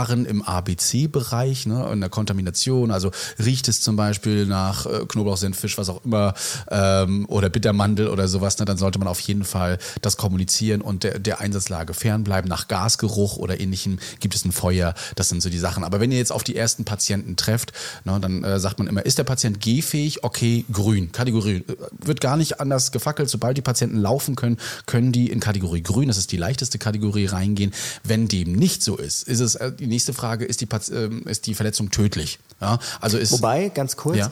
Gefahren im ABC-Bereich, ne, in der Kontamination, also riecht es zum Beispiel nach äh, Knoblauch, Senf, Fisch, was auch immer, ähm, oder Bittermandel oder sowas, ne, dann sollte man auf jeden Fall das kommunizieren und der, der Einsatzlage fernbleiben. Nach Gasgeruch oder ähnlichem gibt es ein Feuer, das sind so die Sachen. Aber wenn ihr jetzt auf die ersten Patienten trefft, ne, dann äh, sagt man immer, ist der Patient gehfähig? Okay, grün, Kategorie. Äh, Wird gar nicht anders gefackelt. Sobald die Patienten laufen können, können die in Kategorie grün, das ist die leichteste Kategorie, reingehen. Wenn dem nicht so ist, ist es äh, nächste Frage, ist die, ähm, ist die Verletzung tödlich? Ja, also ist, Wobei, ganz kurz, Ja.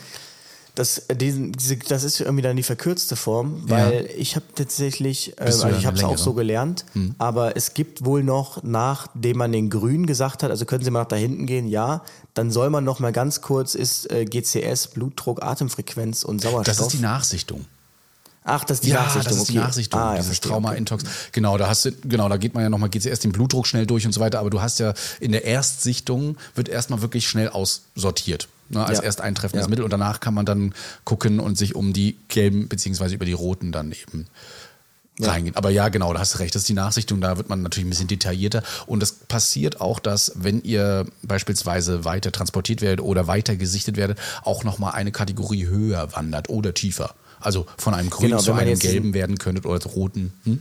das, äh, diesen, diese, das ist irgendwie dann die verkürzte Form, weil ich habe tatsächlich, äh, also ja ich habe es auch so gelernt, aber es gibt wohl noch, nachdem man den Grün gesagt hat, also können Sie mal nach da hinten gehen, ja, dann soll man noch mal ganz kurz, ist äh, GCS, Blutdruck, Atemfrequenz und Sauerstoff. das ist die Nachsichtung. Ach, das ist die ja, Nachsichtung. das ist die okay. Nachsichtung, Ah, ja, dieses verstehe, Trauma, okay. Genau, da hast du, genau, da geht man ja nochmal, geht erst den Blutdruck schnell durch und so weiter, aber du hast ja in der Erstsichtung wird erstmal wirklich schnell aussortiert. Ne, als Ja. erst eintreffendes Ja. Mittel und danach kann man dann gucken und sich um die gelben beziehungsweise über die roten dann eben reingehen. Aber ja, genau, da hast du recht, das ist die Nachsichtung, da wird man natürlich ein bisschen detaillierter. Und es passiert auch, dass, wenn ihr beispielsweise weiter transportiert werdet oder weiter gesichtet werdet, auch nochmal eine Kategorie höher wandert oder tiefer. Also von einem grünen Genau, zu einem gelben werden könntet oder roten. Hm?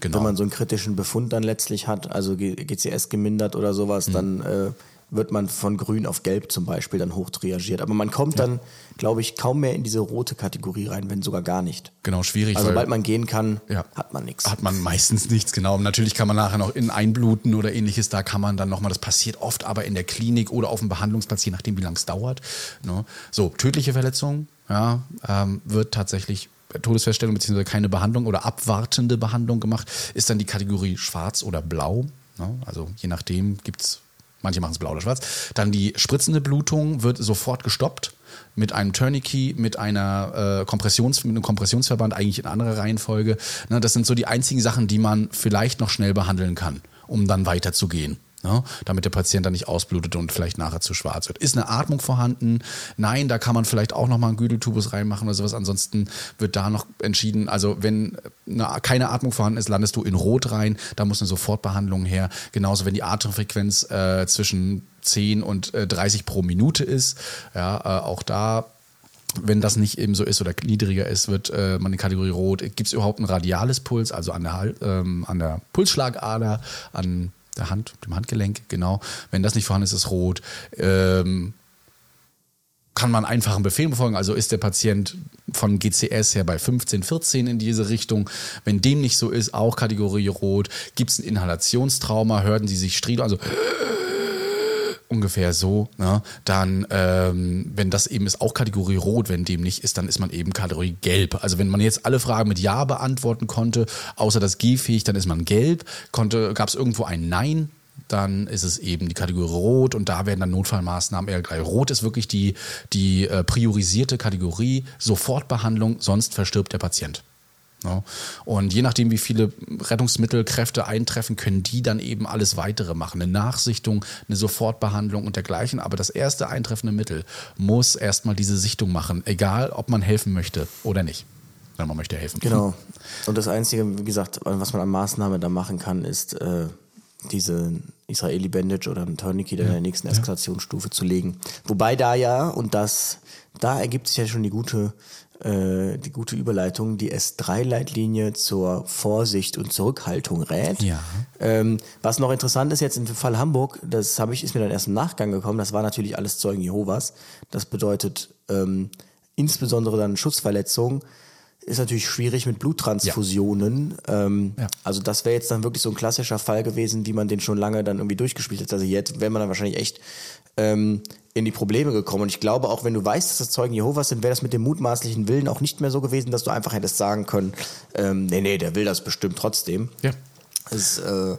Genau. Wenn man so einen kritischen Befund dann letztlich hat, also GCS gemindert oder sowas, Mhm. dann äh, wird man von grün auf gelb zum Beispiel dann hoch triagiert. Aber man kommt dann, glaube ich, kaum mehr in diese rote Kategorie rein, wenn sogar gar nicht. genau, schwierig. Also sobald man gehen kann, Ja. hat man nichts. Hat man meistens nichts, genau. Und Natürlich kann man nachher noch in einbluten oder ähnliches, da kann man dann nochmal, das passiert oft aber in der Klinik oder auf dem Behandlungsplatz, je nachdem, wie lange es dauert. Ne? So, tödliche Verletzung, ja, ähm, wird tatsächlich Todesfeststellung beziehungsweise keine Behandlung oder abwartende Behandlung gemacht, ist dann die Kategorie schwarz oder blau. Ne? Also je nachdem gibt's Manche machen es blau oder schwarz. Dann die spritzende Blutung wird sofort gestoppt mit einem Tourniquet, mit einer äh, Kompressions, mit einem Kompressionsverband, eigentlich in anderer Reihenfolge. Ne, das sind so die einzigen Sachen, die man vielleicht noch schnell behandeln kann, um dann weiterzugehen. Ne, damit der Patient dann nicht ausblutet und vielleicht nachher zu schwarz wird. Ist eine Atmung vorhanden? Nein, da kann man vielleicht auch noch mal einen Güdeltubus reinmachen oder sowas. Ansonsten wird da noch entschieden, also wenn eine, keine Atmung vorhanden ist, landest du in Rot rein. Da muss eine Sofortbehandlung her. Genauso, wenn die Atemfrequenz äh, zwischen 10 und äh, 30 pro Minute ist. Ja, äh, auch da wenn das nicht eben so ist oder niedriger ist, wird äh, man in Kategorie Rot. Gibt es überhaupt ein radiales Puls, also an der, ähm, an der Pulsschlagader, an der Hand, dem Handgelenk, genau. Wenn das nicht vorhanden ist, ist rot. Ähm, kann man einfach einen Befehl befolgen. Also ist der Patient von GCS her bei 15, 14 in diese Richtung. Wenn dem nicht so ist, auch Kategorie Rot. Gibt es ein Inhalationstrauma, hörten Sie sich Striedel, also ungefähr so, ne? dann, ähm, wenn das eben ist auch Kategorie Rot, wenn dem nicht ist, dann ist man eben Kategorie Gelb. Also wenn man jetzt alle Fragen mit Ja beantworten konnte, außer das G-fähig, dann ist man Gelb. Gab es irgendwo ein Nein, dann ist es eben die Kategorie Rot und da werden dann Notfallmaßnahmen eher gleich. Rot ist wirklich die, die äh, priorisierte Kategorie, Sofortbehandlung, sonst verstirbt der Patient. Ja. Und je nachdem, wie viele Rettungsmittelkräfte eintreffen, können die dann eben alles weitere machen. Eine Nachsichtung, eine Sofortbehandlung und dergleichen. Aber das erste eintreffende Mittel muss erstmal diese Sichtung machen, egal ob man helfen möchte oder nicht. Wenn man möchte helfen. Genau. Und das Einzige, wie gesagt, was man an Maßnahme da machen kann, ist äh, diese Israeli Bandage oder ein Tourniquet ja. in der nächsten Eskalationsstufe ja. zu legen. Wobei da ja, und das, da ergibt sich ja schon die gute äh, die gute Überleitung, die S3-Leitlinie zur Vorsicht und Zurückhaltung rät. Ja. Ähm, was noch interessant ist jetzt im Fall Hamburg, das habe ich, ist mir dann erst im Nachgang gekommen, das war natürlich alles Zeugen Jehovas. Das bedeutet ähm, insbesondere dann Schutzverletzungen ist natürlich schwierig mit Bluttransfusionen. Ja. Ähm, ja. Also das wäre jetzt dann wirklich so ein klassischer Fall gewesen, wie man den schon lange dann irgendwie durchgespielt hat. Also jetzt wäre man dann wahrscheinlich echt ähm, in die Probleme gekommen. Und ich glaube, auch wenn du weißt, dass das Zeugen Jehovas sind, wäre das mit dem mutmaßlichen Willen auch nicht mehr so gewesen, dass du einfach hättest sagen können, ähm, nee, nee, der will das bestimmt trotzdem. Ja. Es, äh,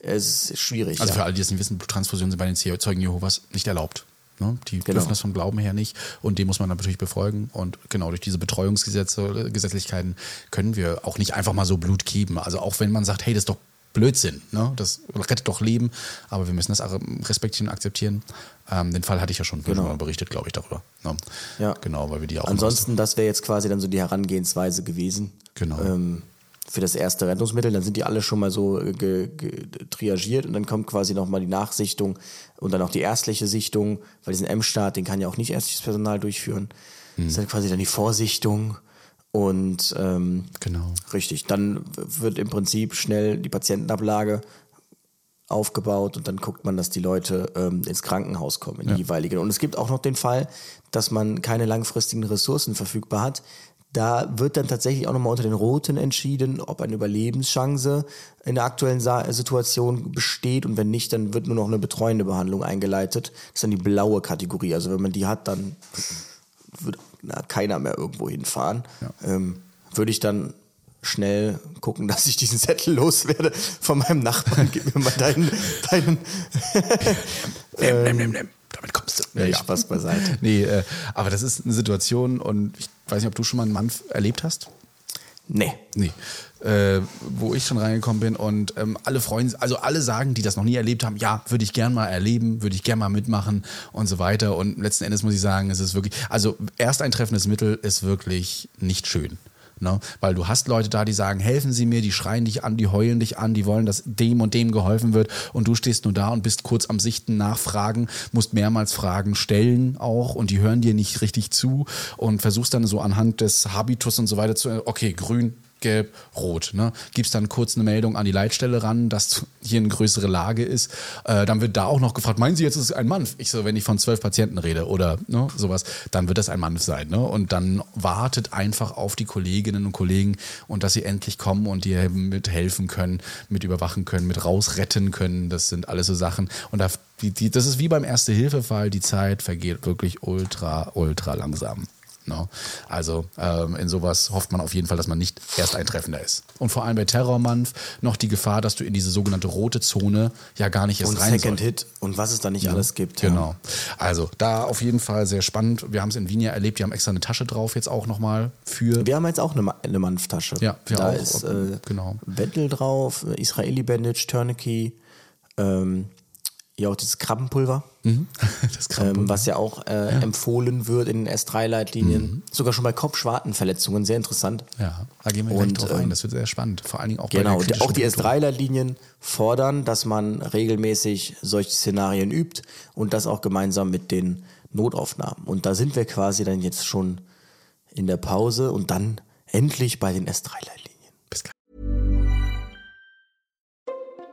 es ist schwierig. Also ja. für alle, die es nicht wissen, Bluttransfusionen sind bei den Zeugen Jehovas nicht erlaubt. Ne? Die genau. dürfen das vom Glauben her nicht und den muss man natürlich befolgen. Und genau durch diese Betreuungsgesetze, Gesetzlichkeiten können wir auch nicht einfach mal so Blut geben. Also auch wenn man sagt, hey, das ist doch Blödsinn, ne? das rettet doch Leben, aber wir müssen das respektieren und akzeptieren. Ähm, den Fall hatte ich ja schon genau. mal berichtet, glaube ich, darüber. Ne? Ja. Genau, weil wir die auch. Ansonsten, das wäre jetzt quasi dann so die Herangehensweise gewesen. Genau. Ähm, für das erste Rettungsmittel, dann sind die alle schon mal so äh, ge, ge, triagiert und dann kommt quasi nochmal die Nachsichtung und dann auch die ärztliche Sichtung, weil diesen M-Start, den kann ja auch nicht ärztliches Personal durchführen. Mhm. Das ist dann quasi dann die Vorsichtung und ähm, genau. richtig. Dann wird im Prinzip schnell die Patientenablage aufgebaut und dann guckt man, dass die Leute ähm, ins Krankenhaus kommen, in die ja. jeweiligen. Und es gibt auch noch den Fall, dass man keine langfristigen Ressourcen verfügbar hat. Da wird dann tatsächlich auch nochmal unter den Roten entschieden, ob eine Überlebenschance in der aktuellen Situation besteht und wenn nicht, dann wird nur noch eine betreuende Behandlung eingeleitet. Das ist dann die blaue Kategorie. Also wenn man die hat, dann wird na, keiner mehr irgendwo hinfahren. Ja. Ähm, würde ich dann schnell gucken, dass ich diesen Zettel loswerde von meinem Nachbarn. Gib mir mal deinen. deinen nimm, nimm, nimm, nimm. Damit kommst du. Ja, ja. Spaß beiseite. Nee, äh, aber das ist eine Situation und ich weiß nicht, ob du schon mal einen Mann erlebt hast. Nee. Nee. Äh, wo ich schon reingekommen bin und ähm, alle freuen also alle sagen, die das noch nie erlebt haben, ja, würde ich gern mal erleben, würde ich gern mal mitmachen und so weiter. Und letzten Endes muss ich sagen, es ist wirklich, also ersteintreffendes Mittel ist wirklich nicht schön. Ne? Weil du hast Leute da, die sagen, helfen Sie mir, die schreien dich an, die heulen dich an, die wollen, dass dem und dem geholfen wird und du stehst nur da und bist kurz am Sichten, nachfragen, musst mehrmals Fragen stellen auch und die hören dir nicht richtig zu und versuchst dann so anhand des Habitus und so weiter zu, okay, grün, gelb, rot. Ne? Gibst dann kurz eine Meldung an die Leitstelle ran, dass hier eine größere Lage ist. Äh, dann wird da auch noch gefragt, meinen Sie jetzt, ist es ein Mann? Ich so, wenn ich von zwölf Patienten rede oder ne, sowas, dann wird das ein Mann sein. Ne? Und dann wartet einfach auf die Kolleginnen und Kollegen und dass sie endlich kommen und dir mithelfen können, mit überwachen können, mit rausretten können. Das sind alles so Sachen. Und da, die, die, das ist wie beim Erste-Hilfe-Fall, die Zeit vergeht wirklich ultra, ultra langsam. No? Also ähm, in sowas hofft man auf jeden Fall, dass man nicht erst eintreffender ist. Und vor allem bei Terrormanf noch die Gefahr, dass du in diese sogenannte rote Zone ja gar nicht erst und rein Second soll. Hit und was es da nicht ja, alles gibt. Genau. Ja. Also da auf jeden Fall sehr spannend. Wir haben es in Wien ja erlebt, die haben extra eine Tasche drauf jetzt auch nochmal für. Wir haben jetzt auch eine, eine Manf-Tasche. Ja, wir da auch. ist äh, genau. Wendel drauf, Israeli Bandage, Tourniquet, ähm, ja auch dieses Krabbenpulver. Mhm. Das Krabbenpulver. Ähm, was ja auch äh, ja. empfohlen wird in den S3-Leitlinien. Mhm. Sogar schon bei Kopfschwartenverletzungen, sehr interessant. Ja, da gehen wir Und, drauf ein. Ähm, das wird sehr spannend. Vor allen Dingen auch genau, bei der auch die S3-Leitlinien fordern, dass man regelmäßig solche Szenarien übt und das auch gemeinsam mit den Notaufnahmen. Und da sind wir quasi dann jetzt schon in der Pause und dann endlich bei den S3-Leitlinien. Bis gleich.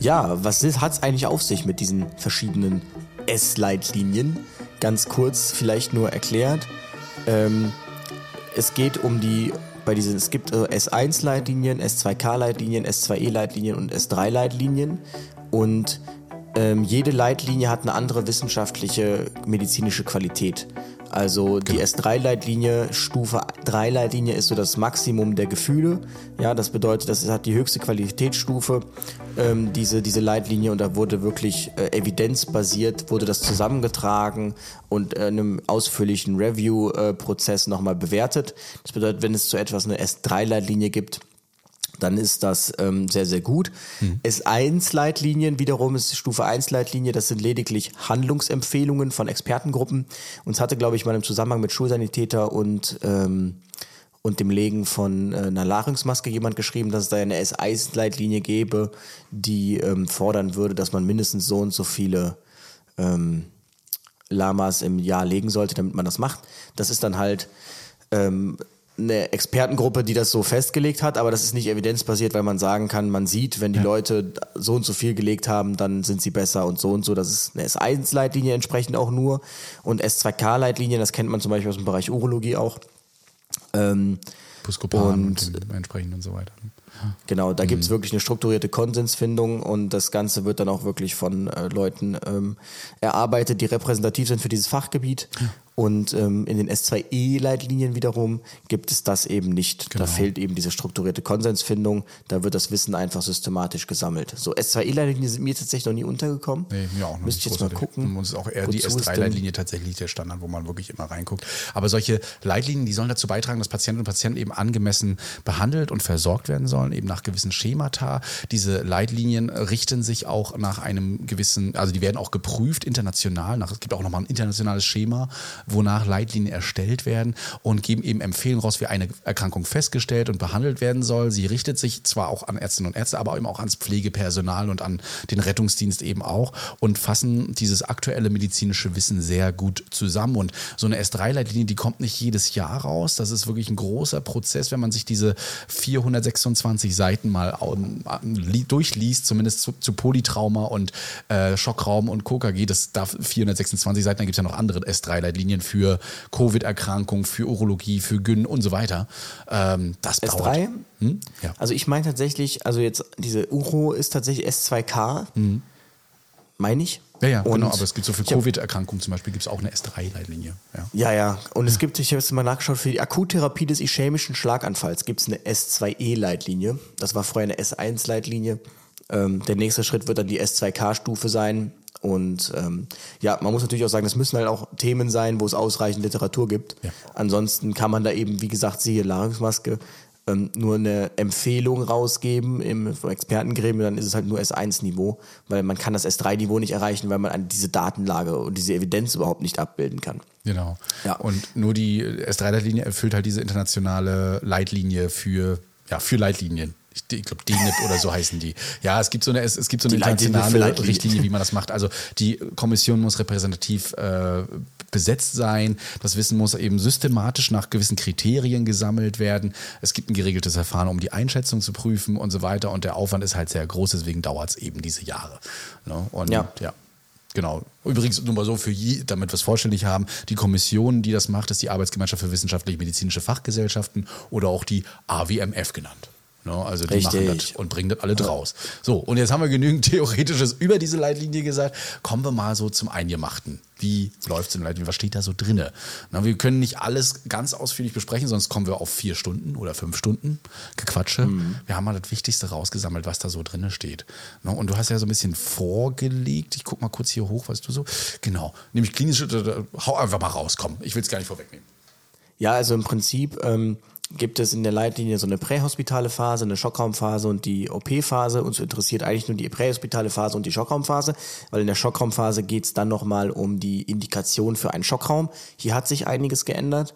Ja, was hat es eigentlich auf sich mit diesen verschiedenen S-Leitlinien? Ganz kurz vielleicht nur erklärt. Ähm, es geht um die, bei diesen, es gibt äh, S1-Leitlinien, S2K-Leitlinien, S2E-Leitlinien und S3-Leitlinien. Und ähm, jede Leitlinie hat eine andere wissenschaftliche medizinische Qualität. Also die S3-Leitlinie, Stufe 3-Leitlinie ist so das Maximum der Gefühle. Ja, das bedeutet, das hat die höchste Qualitätsstufe, ähm, diese, diese Leitlinie. Und da wurde wirklich äh, evidenzbasiert, wurde das zusammengetragen und äh, in einem ausführlichen Review-Prozess nochmal bewertet. Das bedeutet, wenn es zu etwas eine S3-Leitlinie gibt, dann ist das ähm, sehr, sehr gut. Mhm. S1-Leitlinien wiederum ist Stufe 1-Leitlinie, das sind lediglich Handlungsempfehlungen von Expertengruppen. Uns hatte, glaube ich, mal im Zusammenhang mit Schulsanitäter und, ähm, und dem Legen von äh, einer Larynxmaske jemand geschrieben, dass es da eine S1-Leitlinie gäbe, die ähm, fordern würde, dass man mindestens so und so viele ähm, Lamas im Jahr legen sollte, damit man das macht. Das ist dann halt ähm, eine Expertengruppe, die das so festgelegt hat, aber das ist nicht evidenzbasiert, weil man sagen kann, man sieht, wenn die ja. Leute so und so viel gelegt haben, dann sind sie besser und so und so. Das ist eine S1-Leitlinie entsprechend auch nur und S2K-Leitlinien, das kennt man zum Beispiel aus dem Bereich Urologie auch. Ähm, Puskopan und, und entsprechend und so weiter. Genau, da mhm. gibt es wirklich eine strukturierte Konsensfindung und das Ganze wird dann auch wirklich von äh, Leuten ähm, erarbeitet, die repräsentativ sind für dieses Fachgebiet. Und ähm, in den S2E-Leitlinien wiederum gibt es das eben nicht. Genau. Da fehlt eben diese strukturierte Konsensfindung. Da wird das Wissen einfach systematisch gesammelt. So S2E-Leitlinien sind mir tatsächlich noch nie untergekommen. Nee, mir auch noch Müsste ich jetzt mal gucken. Und ist auch eher die S3-Leitlinie tatsächlich der Standard, wo man wirklich immer reinguckt. Aber solche Leitlinien, die sollen dazu beitragen, dass Patientinnen und Patienten eben angemessen behandelt und versorgt werden sollen, eben nach gewissen Schemata. Diese Leitlinien richten sich auch nach einem gewissen, also die werden auch geprüft international. Nach, es gibt auch nochmal ein internationales Schema, wonach Leitlinien erstellt werden und geben eben Empfehlungen raus, wie eine Erkrankung festgestellt und behandelt werden soll. Sie richtet sich zwar auch an Ärztinnen und Ärzte, aber eben auch ans Pflegepersonal und an den Rettungsdienst eben auch und fassen dieses aktuelle medizinische Wissen sehr gut zusammen. Und so eine S3-Leitlinie, die kommt nicht jedes Jahr raus. Das ist wirklich ein großer Prozess, wenn man sich diese 426 Seiten mal durchliest, zumindest zu, zu Polytrauma und äh, Schockraum und KKG. Das darf 426 Seiten, dann gibt es ja noch andere S3-Leitlinien Leitlinien für Covid-Erkrankungen, für Urologie, für Gyn und so weiter. Ähm, das S3? dauert. Hm? Ja. Also ich meine tatsächlich, also jetzt diese Uro ist tatsächlich S2K, mhm. meine ich. Ja, ja, und genau, aber es gibt so für Covid-Erkrankungen zum Beispiel gibt es auch eine S3-Leitlinie. Ja. ja, ja. Und es gibt, ich habe jetzt mal nachgeschaut, für die Akuttherapie des ischämischen Schlaganfalls gibt es eine S2E-Leitlinie. Das war vorher eine S1-Leitlinie. Ähm, der nächste Schritt wird dann die S2K-Stufe sein. Und ähm, ja, man muss natürlich auch sagen, das müssen halt auch Themen sein, wo es ausreichend Literatur gibt. Ja. Ansonsten kann man da eben, wie gesagt, siehe Larynxmaske, ähm, nur eine Empfehlung rausgeben im Expertengremium, dann ist es halt nur S1-Niveau, weil man kann das S3-Niveau nicht erreichen, weil man diese Datenlage und diese Evidenz überhaupt nicht abbilden kann. Genau. Ja. Und nur die S3-Leitlinie erfüllt halt diese internationale Leitlinie für, ja, für Leitlinien ich, glaube, DNIP oder so heißen die. Ja, es gibt so eine, es, es gibt so eine internationale Richtlinie, wie man das macht. Also die Kommission muss repräsentativ äh, besetzt sein. Das Wissen muss eben systematisch nach gewissen Kriterien gesammelt werden. Es gibt ein geregeltes Verfahren, um die Einschätzung zu prüfen und so weiter. Und der Aufwand ist halt sehr groß, deswegen dauert es eben diese Jahre. Ne? Und ja. ja. Genau. Übrigens nur mal so für je, damit wir es vollständig haben, die Kommission, die das macht, ist die Arbeitsgemeinschaft für wissenschaftlich-medizinische Fachgesellschaften oder auch die AWMF genannt. No, ne? also die Richtig. machen das und bringen das alle draus. So, und jetzt haben wir genügend Theoretisches über diese Leitlinie gesagt. Kommen wir mal so zum Eingemachten. Wie läuft so eine Leitlinie? Was steht da so drinne? Na, wir können nicht alles ganz ausführlich besprechen, sonst kommen wir auf vier Stunden oder fünf Stunden Gequatsche. Mhm. Wir haben mal das Wichtigste rausgesammelt, was da so drinne steht. No, und du hast ja so ein bisschen vorgelegt. Ich guck mal kurz hier hoch, weißt du so? Genau. Nämlich klinische, hau einfach mal raus, komm. Ich will es gar nicht vorwegnehmen. Ja, also im Prinzip ähm, gibt es in der Leitlinie so eine prähospitale Phase, eine Schockraumphase und die OP-Phase. Uns interessiert eigentlich nur die prähospitale Phase und die Schockraumphase, weil in der Schockraumphase geht es dann nochmal um die Indikation für einen Schockraum. Hier hat sich einiges geändert.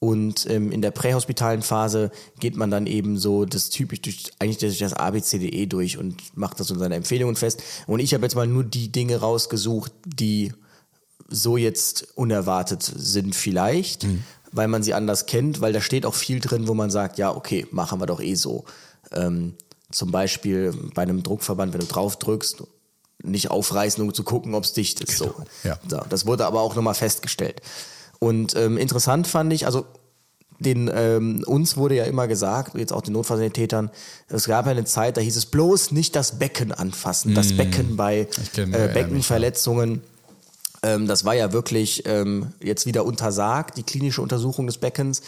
Und ähm, in der prähospitalen Phase geht man dann eben so das typisch durch, eigentlich durch das ABCDE durch und macht das in seine Empfehlungen fest. Und ich habe jetzt mal nur die Dinge rausgesucht, die so jetzt unerwartet sind vielleicht, mhm. Weil man sie anders kennt, weil da steht auch viel drin, wo man sagt, ja, okay, machen wir doch eh so. Ähm, zum Beispiel bei einem Druckverband, wenn du drauf drückst, nicht aufreißen, um zu gucken, ob es dicht ist. Genau. So. Ja. so. Das wurde aber auch nochmal festgestellt. Und ähm, interessant fand ich, also den, ähm, uns wurde ja immer gesagt, jetzt auch den Notfallsanitätern, es gab ja eine Zeit, da hieß es bloß nicht das Becken anfassen. Das mm. Becken bei äh, Beckenverletzungen. Ähm, das war ja wirklich ähm, jetzt wieder untersagt, die klinische Untersuchung des Beckens.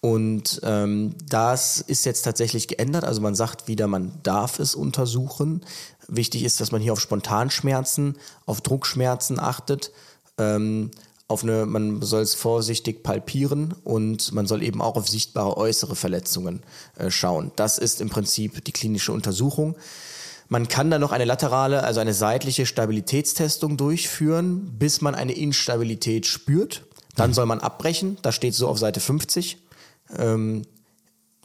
Und ähm, das ist jetzt tatsächlich geändert. Also man sagt wieder, man darf es untersuchen. Wichtig ist, dass man hier auf Spontanschmerzen, auf Druckschmerzen achtet. Ähm, auf eine, man soll es vorsichtig palpieren und man soll eben auch auf sichtbare äußere Verletzungen äh, schauen. Das ist im Prinzip die klinische Untersuchung. Man kann dann noch eine laterale, also eine seitliche Stabilitätstestung durchführen, bis man eine Instabilität spürt. Dann soll man abbrechen. Das steht so auf Seite 50. Ähm,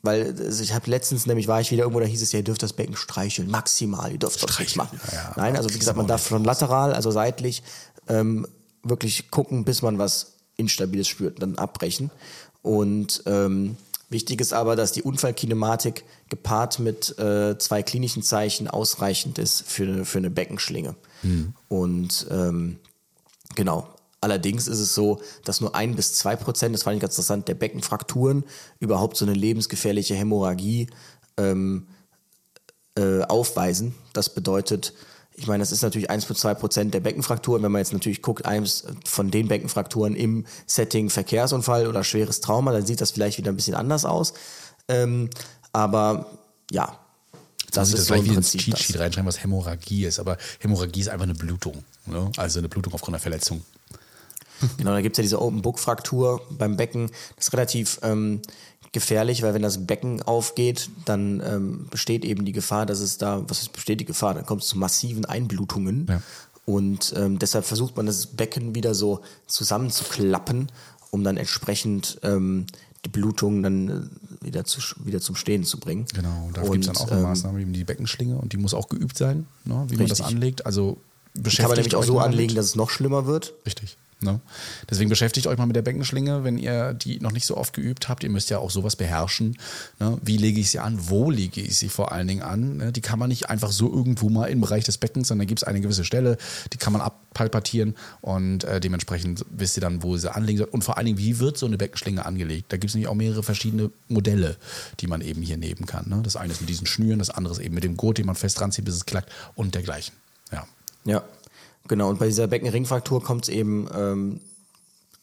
weil also ich habe letztens nämlich war ich wieder irgendwo, da hieß es ja, ihr dürft das Becken streicheln, maximal, ihr dürft das nicht machen. Ja, ja. Nein, also wie gesagt, man darf von lateral, also seitlich, ähm, wirklich gucken, bis man was Instabiles spürt, dann abbrechen. Und ähm, wichtig ist aber, dass die Unfallkinematik gepaart mit äh, zwei klinischen Zeichen ausreichend ist für, eine, für eine Beckenschlinge. Mhm. Und ähm, genau. Allerdings ist es so, dass nur ein bis zwei Prozent, das fand ich ganz interessant, der Beckenfrakturen überhaupt so eine lebensgefährliche Hämorrhagie ähm, äh, aufweisen. Das bedeutet, ich meine, das ist natürlich eins bis zwei Prozent der Beckenfrakturen. Wenn man jetzt natürlich guckt, eins von den Beckenfrakturen im Setting Verkehrsunfall oder schweres Trauma, dann sieht das vielleicht wieder ein bisschen anders aus. Ähm, aber ja, das ist das so im Prinzip Cheat Sheet reinschreiben, was Hämorrhagie ist. Aber Hämorrhagie ist einfach eine Blutung. Ne? Also eine Blutung aufgrund einer Verletzung. Genau, da gibt es ja diese Open Book Fraktur beim Becken. Das ist relativ ähm, gefährlich, weil wenn das Becken aufgeht, dann ähm, besteht eben die Gefahr, dass es da, was ist, besteht die Gefahr, dann kommt es zu massiven Einblutungen. Ja. Und ähm, deshalb versucht man das Becken wieder so zusammenzuklappen, um dann entsprechend ähm, die Blutung dann äh, wieder, zu, wieder zum Stehen zu bringen. Genau, da gibt es dann auch eine ähm, Maßnahme, eben die Beckenschlinge und die muss auch geübt sein, ne, wie richtig. man das anlegt. Also beschäftigt kann man nämlich auch so anlegen, dass es noch schlimmer wird. Richtig. Ne? Deswegen beschäftigt euch mal mit der Beckenschlinge, wenn ihr die noch nicht so oft geübt habt. Ihr müsst ja auch sowas beherrschen. Ne? Wie lege ich sie an? Wo lege ich sie vor allen Dingen an? Ne? Die kann man nicht einfach so irgendwo mal im Bereich des Beckens, sondern da gibt es eine gewisse Stelle, die kann man abpalpatieren und äh, dementsprechend wisst ihr dann, wo sie anlegen soll. Und vor allen Dingen, wie wird so eine Beckenschlinge angelegt? Da gibt es nämlich auch mehrere verschiedene Modelle, die man eben hier nehmen kann. Ne? Das eine ist mit diesen Schnüren, das andere ist eben mit dem Gurt, den man fest dran zieht, bis es klackt und dergleichen. Ja. Ja, Genau, und bei dieser Beckenringfraktur kommt es eben ähm,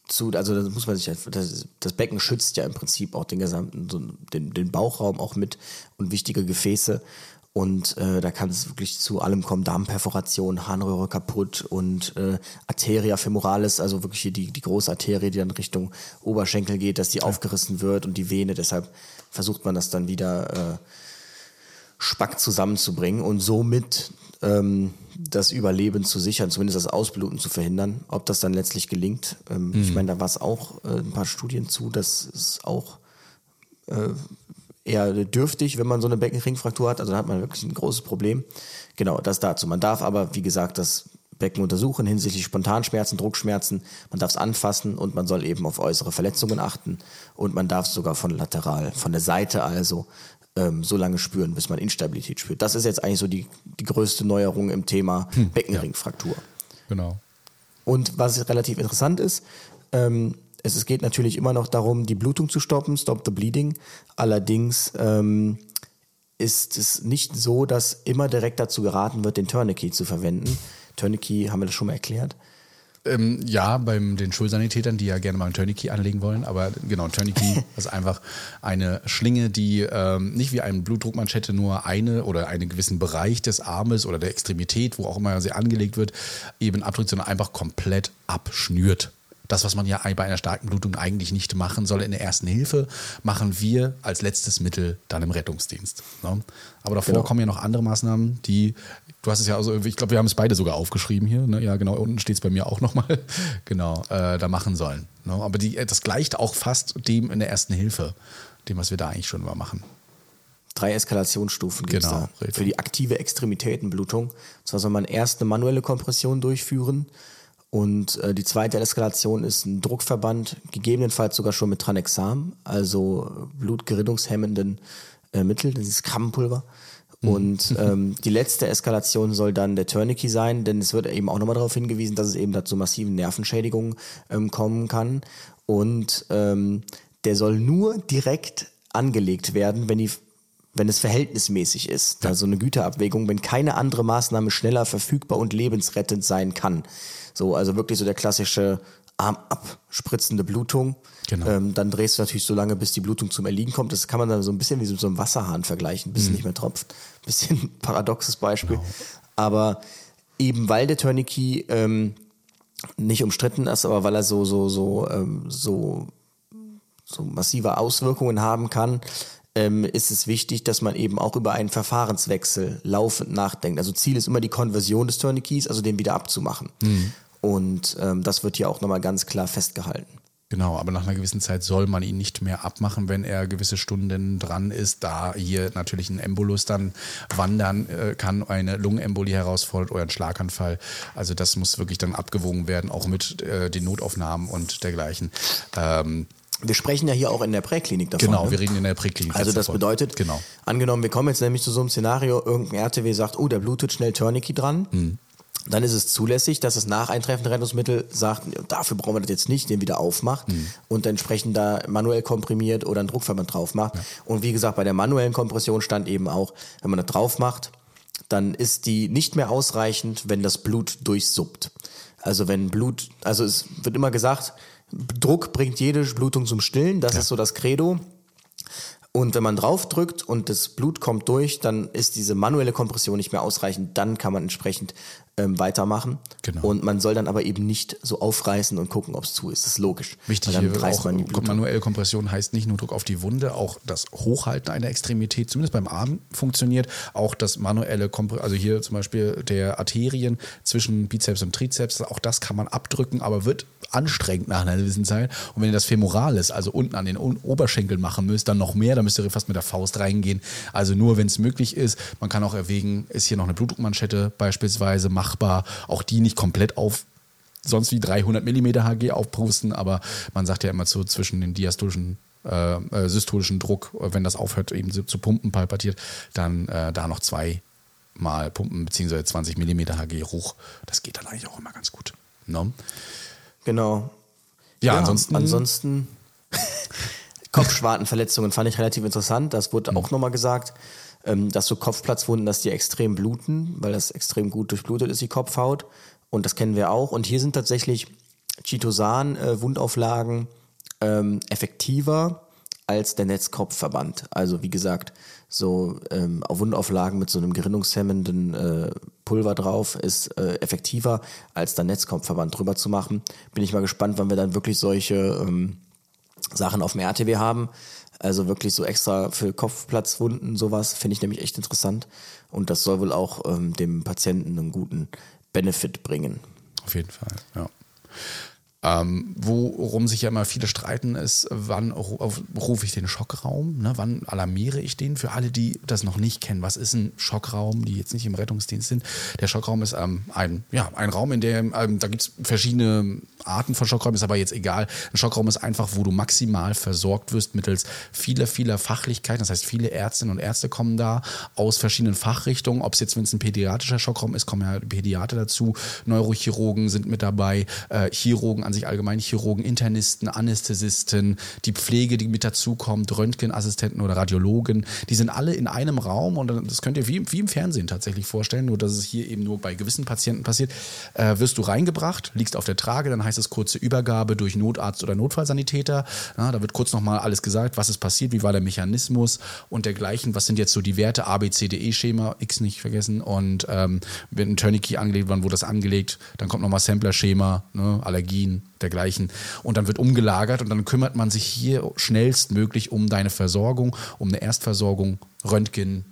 zu, also das muss man sich, das, das, Becken schützt ja im Prinzip auch den gesamten, so den, den Bauchraum auch mit und wichtige Gefäße. Und äh, da kann es wirklich zu allem kommen, Darmperforation, Harnröhre kaputt und äh, Arteria femoralis, also wirklich hier die, die große Arterie, die dann Richtung Oberschenkel geht, dass die ja. aufgerissen wird und die Vene, deshalb versucht man das dann wieder äh, Spack zusammenzubringen und somit ähm, das Überleben zu sichern, zumindest das Ausbluten zu verhindern. Ob das dann letztlich gelingt, ähm, mhm. ich meine, da war es auch äh, ein paar Studien zu, dass es auch äh, eher dürftig, wenn man so eine Beckenringfraktur hat. Also da hat man wirklich ein großes Problem. Genau, das dazu. Man darf aber, wie gesagt, das Becken untersuchen hinsichtlich Spontanschmerzen, Druckschmerzen. Man darf es anfassen und man soll eben auf äußere Verletzungen achten. Und man darf es sogar von lateral, von der Seite also ähm, so lange spüren, bis man Instabilität spürt. Das ist jetzt eigentlich so die, die größte Neuerung im Thema hm, Beckenringfraktur. Genau. Und was relativ interessant ist, ähm, es, es, geht natürlich immer noch darum, die Blutung zu stoppen, stop the bleeding. Allerdings ähm, ist es nicht so, dass immer direkt dazu geraten wird, den Tourniquet zu verwenden. Tourniquet haben wir das schon mal erklärt. Ähm, ja, bei den Schulsanitätern, die ja gerne mal ein Tourniquet anlegen wollen, aber genau, ein Tourniquet ist einfach eine Schlinge, die ähm, nicht wie ein Blutdruckmanschette nur eine oder einen gewissen Bereich des Armes oder der Extremität, wo auch immer sie angelegt wird, eben abdrückt, sondern einfach komplett abschnürt. Das, was man ja bei einer starken Blutung eigentlich nicht machen soll in der ersten Hilfe, machen wir als letztes Mittel dann im Rettungsdienst. Ne? Aber davor Genau. kommen ja noch andere Maßnahmen, die, du hast es ja, also ich glaube, wir haben es beide sogar aufgeschrieben hier. Ne? Ja, genau, unten steht es bei mir auch nochmal. genau, äh, da machen sollen. Ne? Aber die, das gleicht auch fast dem in der ersten Hilfe, dem, was wir da eigentlich schon immer machen. Drei Eskalationsstufen gibt es Genau, da. Für die aktive Extremitätenblutung. Und zwar soll man erst eine manuelle Kompression durchführen. Und äh, die zweite Eskalation ist ein Druckverband, gegebenenfalls sogar schon mit Tranexam, also blutgerinnungshemmenden äh, Mittel, das ist Krabbenpulver. Mhm. Und ähm, die letzte Eskalation soll dann der Tourniquet sein, denn es wird eben auch nochmal darauf hingewiesen, dass es eben dazu massiven Nervenschädigungen ähm, kommen kann. Und ähm, der soll nur direkt angelegt werden, wenn die wenn es verhältnismäßig ist. Also eine Güterabwägung, wenn keine andere Maßnahme schneller verfügbar und lebensrettend sein kann. So, also wirklich so der klassische Arm abspritzende Blutung. Genau. Ähm, dann drehst du natürlich so lange, bis die Blutung zum Erliegen kommt. Das kann man dann so ein bisschen wie so einem Wasserhahn vergleichen, bis es nicht mehr tropft. Bisschen paradoxes Beispiel. Aber eben weil der Tourniquet ähm, nicht umstritten ist, aber weil er so, so, so, ähm, so, so massive Auswirkungen haben kann, ähm, ist es wichtig, dass man eben auch über einen Verfahrenswechsel laufend nachdenkt. Also Ziel ist immer die Konversion des Tourniquets, also den wieder abzumachen. Und ähm, das wird hier auch nochmal ganz klar festgehalten. Genau, aber nach einer gewissen Zeit soll man ihn nicht mehr abmachen, wenn er gewisse Stunden dran ist, da hier natürlich ein Embolus dann wandern äh, kann, eine Lungenembolie herausfordert oder ein Schlaganfall. Also das muss wirklich dann abgewogen werden, auch mit äh, den Notaufnahmen und dergleichen. Ähm, Wir sprechen ja hier auch in der Präklinik davon. genau, ne? wir reden in der Präklinik. Also das davon. bedeutet, genau. angenommen, wir kommen jetzt nämlich zu so einem Szenario, irgendein RTW sagt, oh, der blutet schnell Tourniquet dran. Mhm. Dann ist es zulässig, dass das nach Eintreffen der Rettungsmittel sagt, dafür brauchen wir das jetzt nicht, den wieder aufmacht Mhm. und entsprechend da manuell komprimiert oder einen Druckverband drauf macht. Und wie gesagt, bei der manuellen Kompression stand eben auch, wenn man das drauf macht, dann ist die nicht mehr ausreichend, wenn das Blut durchsuppt. Also wenn Blut, also es wird immer gesagt, Druck bringt jede Blutung zum Stillen, das ist so das Credo. Und wenn man draufdrückt und das Blut kommt durch, dann ist diese manuelle Kompression nicht mehr ausreichend. Dann kann man entsprechend ähm, weitermachen. Genau. Und man soll dann aber eben nicht so aufreißen und gucken, ob es zu ist. Das ist logisch. Wichtig dann hier auch, man manuelle Kompression heißt nicht nur Druck auf die Wunde, auch das Hochhalten einer Extremität, zumindest beim Arm funktioniert, auch das manuelle Kompression, also hier zum Beispiel der Arterien zwischen Bizeps und Trizeps, auch das kann man abdrücken, aber wird anstrengend nach einer gewissen Zeit. Und wenn ihr das Femoral ist, also unten an den O- Oberschenkeln machen müsst, dann noch mehr, dann müsst ihr fast mit der Faust reingehen. Also nur, wenn es möglich ist. Man kann auch erwägen, ist hier noch eine Blutdruckmanschette beispielsweise machbar, auch die nicht komplett auf sonst wie 300 mm Hg aufpusten, aber man sagt ja immer so zwischen den diastolischen äh, äh, systolischen Druck, wenn das aufhört eben zu pumpen palpatiert, dann äh, da noch zwei mal pumpen beziehungsweise 20 mm Hg hoch. Das geht dann eigentlich auch immer ganz gut. Ne? Genau. Ja, ansonsten- Ansonsten Kopfschwartenverletzungen fand ich relativ interessant. Das wurde auch nochmal gesagt, ähm, dass so Kopfplatzwunden, dass die extrem bluten, weil das extrem gut durchblutet ist, die Kopfhaut. Und das kennen wir auch. Und hier sind tatsächlich Chitosan-Wundauflagen ähm, effektiver als der Netzkopfverband. Also wie gesagt, so ähm, auf Wundauflagen mit so einem gerinnungshemmenden äh, Pulver drauf ist äh, effektiver als der Netzkopfverband drüber zu machen. Bin ich mal gespannt, wann wir dann wirklich solche ähm, Sachen auf dem RTW haben. Also wirklich so extra für Kopfplatzwunden, sowas finde ich nämlich echt interessant. Und das soll wohl auch ähm, dem Patienten einen guten Benefit bringen. Auf jeden Fall, ja. Ähm, worum sich ja immer viele streiten, ist, wann rufe ich den Schockraum? Ne? Wann alarmiere ich den? Für alle, die das noch nicht kennen, was ist ein Schockraum, die jetzt nicht im Rettungsdienst sind? Der Schockraum ist ähm, ein, ja, ein Raum, in dem, ähm, da gibt es verschiedene Arten von Schockräumen, ist aber jetzt egal. Ein Schockraum ist einfach, wo du maximal versorgt wirst mittels vieler, vieler Fachlichkeiten. Das heißt, viele Ärztinnen und Ärzte kommen da aus verschiedenen Fachrichtungen. Ob es jetzt, wenn es ein pädiatrischer Schockraum ist, kommen ja Pädiater dazu, Neurochirurgen sind mit dabei, äh, Chirurgen an sich allgemein, Chirurgen, Internisten, Anästhesisten, die Pflege, die mit dazukommt, Röntgenassistenten oder Radiologen, die sind alle in einem Raum und das könnt ihr wie, wie im Fernsehen tatsächlich vorstellen, nur dass es hier eben nur bei gewissen Patienten passiert. Äh, wirst du reingebracht, liegst auf der Trage, dann heißt es kurze Übergabe durch Notarzt oder Notfallsanitäter. Ja, da wird kurz nochmal alles gesagt, was ist passiert, wie war der Mechanismus und dergleichen, was sind jetzt so die Werte, A, B, C, D, E-Schema, X nicht vergessen und ähm, wenn ein Tourniquet angelegt wird, wo das angelegt, dann kommt nochmal Sampler-Schema, ne, Allergien, Dergleichen. Und dann wird umgelagert und dann kümmert man sich hier schnellstmöglich um deine Versorgung, um eine Erstversorgung, Röntgen,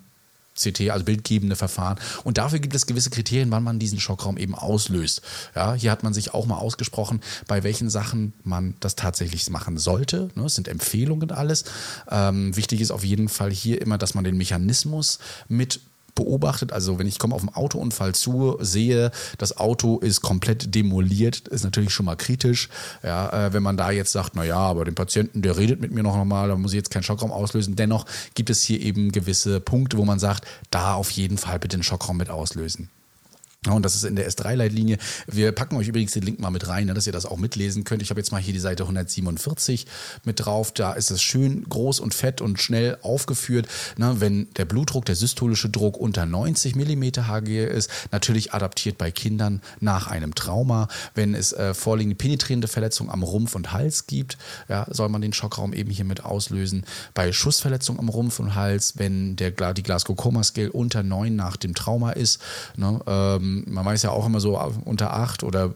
CT, also bildgebende Verfahren. Und dafür gibt es gewisse Kriterien, wann man diesen Schockraum eben auslöst. Ja, hier hat man sich auch mal ausgesprochen, bei welchen Sachen man das tatsächlich machen sollte. Ne, es sind Empfehlungen alles. Ähm, wichtig ist auf jeden Fall hier immer, dass man den Mechanismus mit beobachtet. Also wenn ich komme auf einen Autounfall zu, sehe, das Auto ist komplett demoliert, ist natürlich schon mal kritisch. Ja, äh, wenn man da jetzt sagt, na ja, aber den Patienten, der redet mit mir noch normal, da muss ich jetzt keinen Schockraum auslösen. Dennoch gibt es hier eben gewisse Punkte, wo man sagt, da auf jeden Fall bitte den Schockraum mit auslösen. Und das ist in der S3-Leitlinie. Wir packen euch übrigens den Link mal mit rein, ne, dass ihr das auch mitlesen könnt. Ich habe jetzt mal hier die Seite 147 mit drauf. Da ist es schön groß und fett und schnell aufgeführt. Ne, wenn der Blutdruck, der systolische Druck unter 90 mm Hg ist, natürlich adaptiert bei Kindern nach einem Trauma. Wenn es äh, vorliegende penetrierende Verletzungen am Rumpf und Hals gibt, soll man den Schockraum eben hier mit auslösen. Bei Schussverletzungen am Rumpf und Hals, wenn der, die Glasgow Coma Scale unter 9 nach dem Trauma ist, ne, ähm, man weiß ja auch immer so unter 8 oder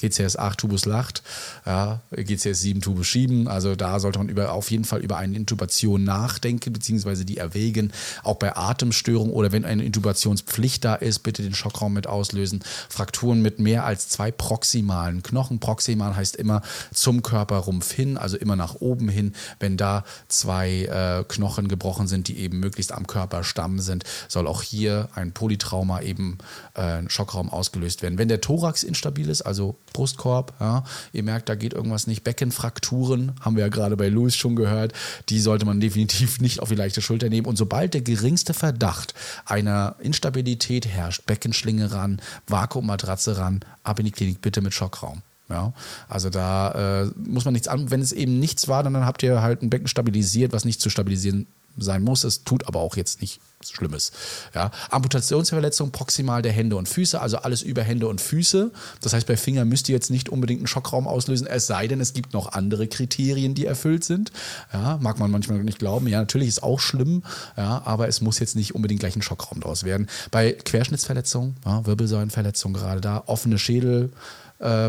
GCS 8 Tubus lacht, ja, GCS 7 Tubus schieben. Also da sollte man über, auf jeden Fall über eine Intubation nachdenken, beziehungsweise die erwägen. Auch bei Atemstörungen oder wenn eine Intubationspflicht da ist, bitte den Schockraum mit auslösen. Frakturen mit mehr als zwei proximalen Knochen. Proximal heißt immer zum Körperrumpf hin, also immer nach oben hin. Wenn da zwei äh, Knochen gebrochen sind, die eben möglichst am Körperstamm sind, soll auch hier ein Polytrauma eben äh, Schockraum ausgelöst werden. Wenn der Thorax instabil ist, also Brustkorb. Ja. Ihr merkt, da geht irgendwas nicht. Beckenfrakturen, haben wir ja gerade bei Louis schon gehört, die sollte man definitiv nicht auf die leichte Schulter nehmen. Und sobald der geringste Verdacht einer Instabilität herrscht, Beckenschlinge ran, Vakuummatratze ran, ab in die Klinik, bitte mit Schockraum. Ja, also da äh, muss man nichts an. Wenn es eben nichts war, dann habt ihr halt ein Becken stabilisiert, was nicht zu stabilisieren sein muss. Es tut aber auch jetzt nicht Schlimmes. Ja. Amputationsverletzung proximal der Hände und Füße, also alles über Hände und Füße. Das heißt, bei Fingern müsst ihr jetzt nicht unbedingt einen Schockraum auslösen, es sei denn, es gibt noch andere Kriterien, die erfüllt sind. Ja, mag man manchmal nicht glauben. Ja, natürlich ist auch schlimm, ja, aber es muss jetzt nicht unbedingt gleich ein Schockraum daraus werden. Bei Querschnittsverletzungen, ja, Wirbelsäulenverletzungen gerade da, offene Schädel,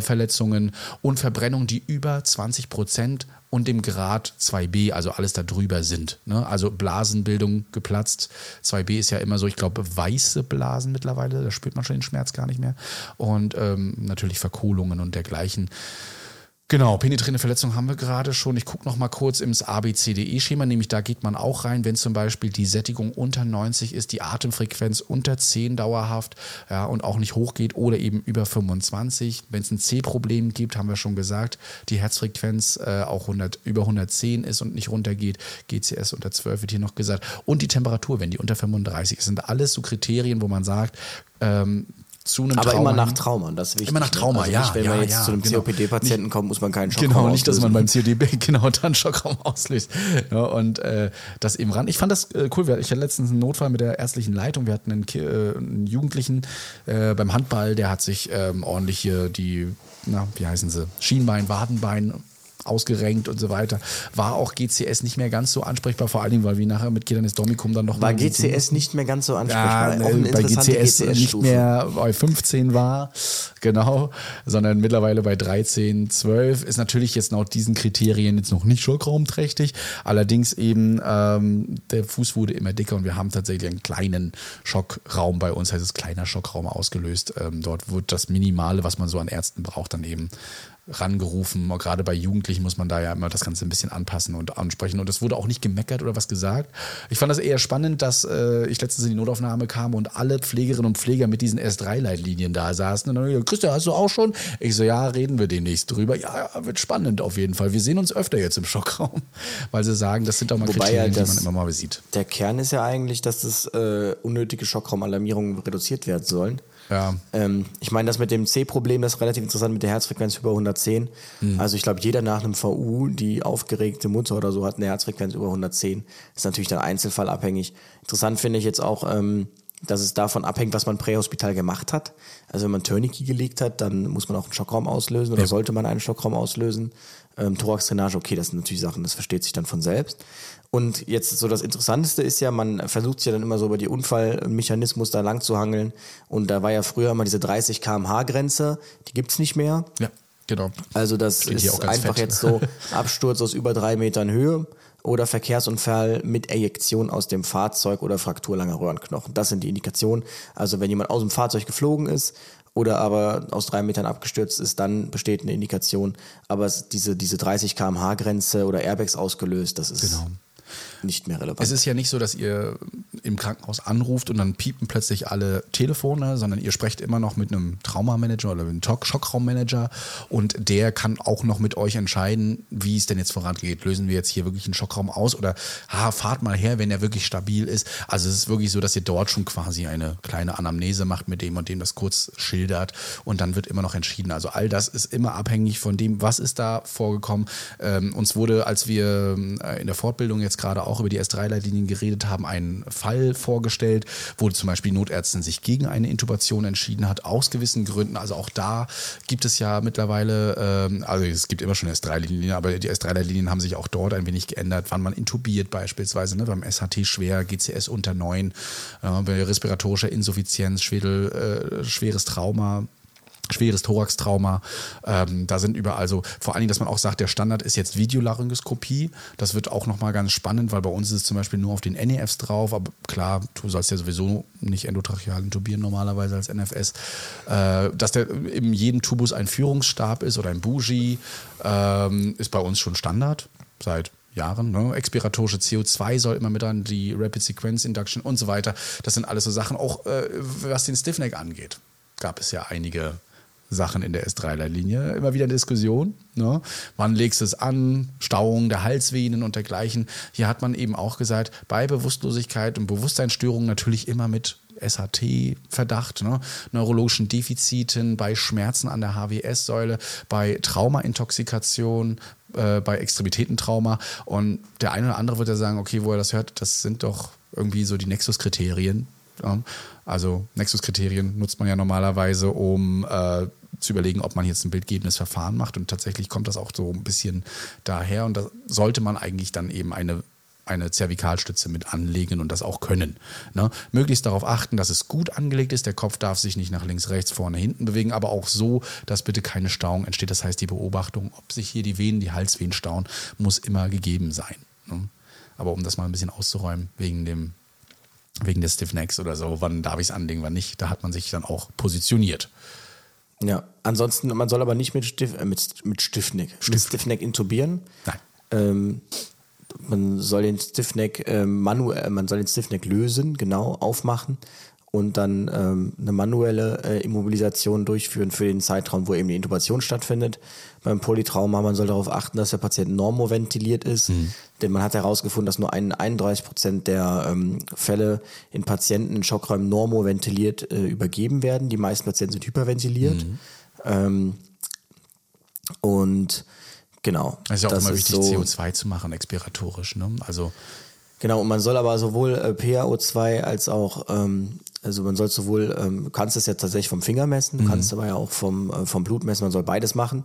Verletzungen und Verbrennungen, die über 20 Prozent und dem Grad 2b, also alles darüber sind. Ne? Also Blasenbildung geplatzt. 2b ist ja immer so, ich glaube, weiße Blasen mittlerweile, da spürt man schon den Schmerz gar nicht mehr. Und ähm, natürlich Verkohlungen und dergleichen. Genau, penetrierende Verletzung haben wir gerade schon. Ich gucke noch mal kurz ins ABCDE-Schema, nämlich da geht man auch rein, wenn zum Beispiel die Sättigung unter 90 ist, die Atemfrequenz unter 10 dauerhaft ja, und auch nicht hochgeht oder eben über 25. Wenn es ein C-Problem gibt, haben wir schon gesagt, die Herzfrequenz äh, auch 100, über 110 ist und nicht runtergeht, GCS unter 12 wird hier noch gesagt und die Temperatur, wenn die unter 35 ist, sind alles so Kriterien, wo man sagt, ähm, zu einem Aber Trauma immer nach. Trauma, das ist wichtig. Immer nach Trauma, also ja, Nicht, wenn ja, man jetzt ja, zu einem genau. COPD-Patienten kommt, muss man keinen Schockraum Genau, nicht, dass man beim auslösen. CODB genau dann Schockraum auslöst. Ja, und äh, das eben ran. Ich fand das äh, cool. Wir- Ich hatte letztens einen Notfall mit der ärztlichen Leitung. Wir hatten einen, äh, einen Jugendlichen äh, beim Handball, der hat sich ähm, ordentlich hier die, na, wie heißen sie, Schienbein, Wadenbein ausgerenkt und so weiter. War auch GCS nicht mehr ganz so ansprechbar, vor allen Dingen, weil wir nachher mit des Domicum dann noch War GCS nicht mehr ganz so ja, ansprechbar. ne, Auch eine bei interessante GCS nicht mehr bei 15 war, genau, sondern mittlerweile bei 13, 12. Ist natürlich jetzt nach diesen Kriterien jetzt noch nicht schockraumträchtig. Allerdings eben, ähm, der Fuß wurde immer dicker und wir haben tatsächlich einen kleinen Schockraum bei uns, heißt es kleiner Schockraum ausgelöst. Ähm, dort wird das Minimale, was man so an Ärzten braucht, dann eben rangerufen. Gerade bei Jugendlichen muss man da ja immer das Ganze ein bisschen anpassen und ansprechen. Und es wurde auch nicht gemeckert oder was gesagt. Ich fand das eher spannend, dass äh, ich letztens in die Notaufnahme kam und alle Pflegerinnen und Pfleger mit diesen S3-Leitlinien da saßen. Und dann, ja, Christian, hast du auch schon? Ich so, ja, reden wir demnächst drüber. Ja, ja, wird spannend auf jeden Fall. Wir sehen uns öfter jetzt im Schockraum, weil sie sagen, das sind auch mal Wobei Kriterien, ja das- die man immer mal sieht. Der Kern ist ja eigentlich, dass das äh, unnötige Schockraumalarmierungen reduziert werden sollen. Ja. Ähm, ich meine, das mit dem C-Problem, das ist relativ interessant mit der Herzfrequenz über 110. Hm. Also ich glaube, jeder nach einem VU, die aufgeregte Mutter oder so hat eine Herzfrequenz über 110. Ist natürlich dann einzelfallabhängig. Interessant finde ich jetzt auch, ähm, dass es davon abhängt, was man prähospital gemacht hat. Also wenn man Tourniquet gelegt hat, dann muss man auch einen Schockraum auslösen oder Ja. sollte man einen Schockraum auslösen. Ähm, Thorax-Drainage, okay, das sind natürlich Sachen, das versteht sich dann von selbst. Und jetzt so das Interessanteste ist ja, man versucht sich ja dann immer so über die Unfallmechanismus da lang zu hangeln. Und da war ja früher immer diese 30 km/h Grenze, die gibt's nicht mehr. Ja. Genau. Also das Klingt ist einfach fett. jetzt so Absturz aus über drei Metern Höhe oder Verkehrsunfall mit Ejektion aus dem Fahrzeug oder Fraktur langer Röhrenknochen. Das sind die Indikationen. Also wenn jemand aus dem Fahrzeug geflogen ist oder aber aus drei Metern abgestürzt ist, dann besteht eine Indikation. Aber es, diese, diese 30 km/h Grenze oder Airbags ausgelöst, das ist Genau. Nicht mehr relevant. Es ist ja nicht so, dass ihr im Krankenhaus anruft und dann piepen plötzlich alle Telefone, sondern ihr sprecht immer noch mit einem Traumamanager oder einem Schock- Schockraummanager und der kann auch noch mit euch entscheiden, wie es denn jetzt vorangeht. Lösen wir jetzt hier wirklich einen Schockraum aus oder ha, fahrt mal her, wenn er wirklich stabil ist. Also es ist wirklich so, dass ihr dort schon quasi eine kleine Anamnese macht mit dem und dem das kurz schildert und dann wird immer noch entschieden. Also all das ist immer abhängig von dem, was ist da vorgekommen. Ähm, uns wurde, als wir äh, in der Fortbildung jetzt gerade auch über die S3-Leitlinien geredet haben, ein Fall vorgestellt, wo zum Beispiel Notärztin sich gegen eine Intubation entschieden hat, aus gewissen Gründen. Also auch da gibt es ja mittlerweile, ähm, also es gibt immer schon S3-Linien, aber die S3-Leitlinien haben sich auch dort ein wenig geändert, wann man intubiert beispielsweise, ne, beim SHT schwer, GCS unter 9, äh, bei respiratorischer Insuffizienz, Schädel, äh, schweres Trauma, schweres Thoraxtrauma. Ähm, da sind überall so, vor allen Dingen, dass man auch sagt, der Standard ist jetzt Videolaryngoskopie. Das wird auch nochmal ganz spannend, weil bei uns ist es zum Beispiel nur auf den NEFs drauf, aber klar, du sollst ja sowieso nicht endotracheal intubieren normalerweise als NFS. Äh, dass der in jedem Tubus ein Führungsstab ist oder ein Bougie, ähm, ist bei uns schon Standard seit Jahren. Ne? Expiratorische CO2 soll immer mit dran, die Rapid Sequence Induction und so weiter. Das sind alles so Sachen, auch äh, was den Stiffneck angeht. Gab es ja einige Sachen in der S3-Leitlinie. Immer wieder Diskussion. Ne? Wann legst du es an? Stauung der Halsvenen und dergleichen. Hier hat man eben auch gesagt, bei Bewusstlosigkeit und Bewusstseinsstörungen natürlich immer mit SHT-Verdacht, ne? neurologischen Defiziten, bei Schmerzen an der HWS-Säule, bei Traumaintoxikation, äh, bei Extremitätentrauma. Und der eine oder andere wird ja sagen, okay, wo er das hört, das sind doch irgendwie so die Nexus-Kriterien. Also Nexus-Kriterien nutzt man ja normalerweise, um äh, zu überlegen, ob man jetzt ein bildgebendes Verfahren macht. Und tatsächlich kommt das auch so ein bisschen daher. Und da sollte man eigentlich dann eben eine eine Zervikalstütze mit anlegen und das auch können. Ne? Möglichst darauf achten, dass es gut angelegt ist. Der Kopf darf sich nicht nach links, rechts, vorne, hinten bewegen, aber auch so, dass bitte keine Stauung entsteht. Das heißt, die Beobachtung, ob sich hier die Venen, die Halsvenen stauen, muss immer gegeben sein. Ne? Aber um das mal ein bisschen auszuräumen, wegen dem wegen des Stiffnecks oder so, wann darf ich es anlegen, wann nicht, da hat man sich dann auch positioniert. Ja, ansonsten, man soll aber nicht mit, Stiff, äh, mit, mit Stiffneck, mit Stiffneck intubieren. Nein. Ähm, man soll den Stiffneck äh, manuell, man soll den Stiffneck lösen, genau, aufmachen und dann ähm, eine manuelle äh, Immobilisation durchführen für den Zeitraum, wo eben die Intubation stattfindet. Beim Polytrauma, man soll darauf achten, dass der Patient normoventiliert ist, denn man hat herausgefunden, dass nur ein 31 Prozent der ähm, Fälle in Patienten in Schockräumen normoventiliert äh, übergeben werden. Die meisten Patienten sind hyperventiliert. Ähm, und genau. Es ist ja auch immer wichtig, so- CO2 zu machen, expiratorisch. Ne? Also Genau, und man soll aber sowohl äh, PaO2 als auch, ähm, also man soll sowohl, ähm, du kannst es ja tatsächlich vom Finger messen, Mhm. du kannst aber ja auch vom, äh, vom Blut messen, man soll beides machen.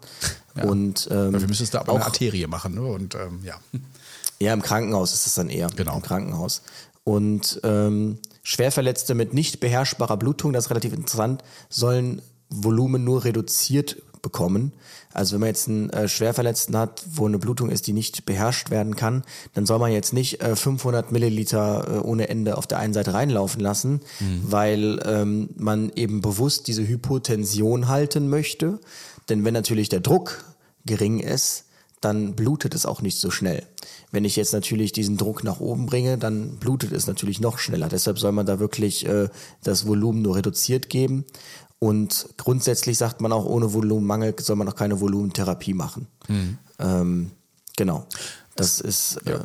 Und ähm, dafür müsstest du aber eine auch, Arterie machen. Ne? Und ähm, ja. ja, im Krankenhaus ist es dann eher. Genau. Im Krankenhaus. Und ähm, Schwerverletzte mit nicht beherrschbarer Blutung, das ist relativ interessant, sollen Volumen nur reduziert bekommen. Also wenn man jetzt einen äh, Schwerverletzten hat, wo eine Blutung ist, die nicht beherrscht werden kann, dann soll man jetzt nicht äh, 500 Milliliter äh, ohne Ende auf der einen Seite reinlaufen lassen, weil ähm, man eben bewusst diese Hypotension halten möchte. Denn wenn natürlich der Druck gering ist, dann blutet es auch nicht so schnell. Wenn ich jetzt natürlich diesen Druck nach oben bringe, dann blutet es natürlich noch schneller. Deshalb soll man da wirklich äh, das Volumen nur reduziert geben. Und grundsätzlich sagt man auch, ohne Volumenmangel soll man auch keine Volumentherapie machen. Ähm, genau. Das ist äh,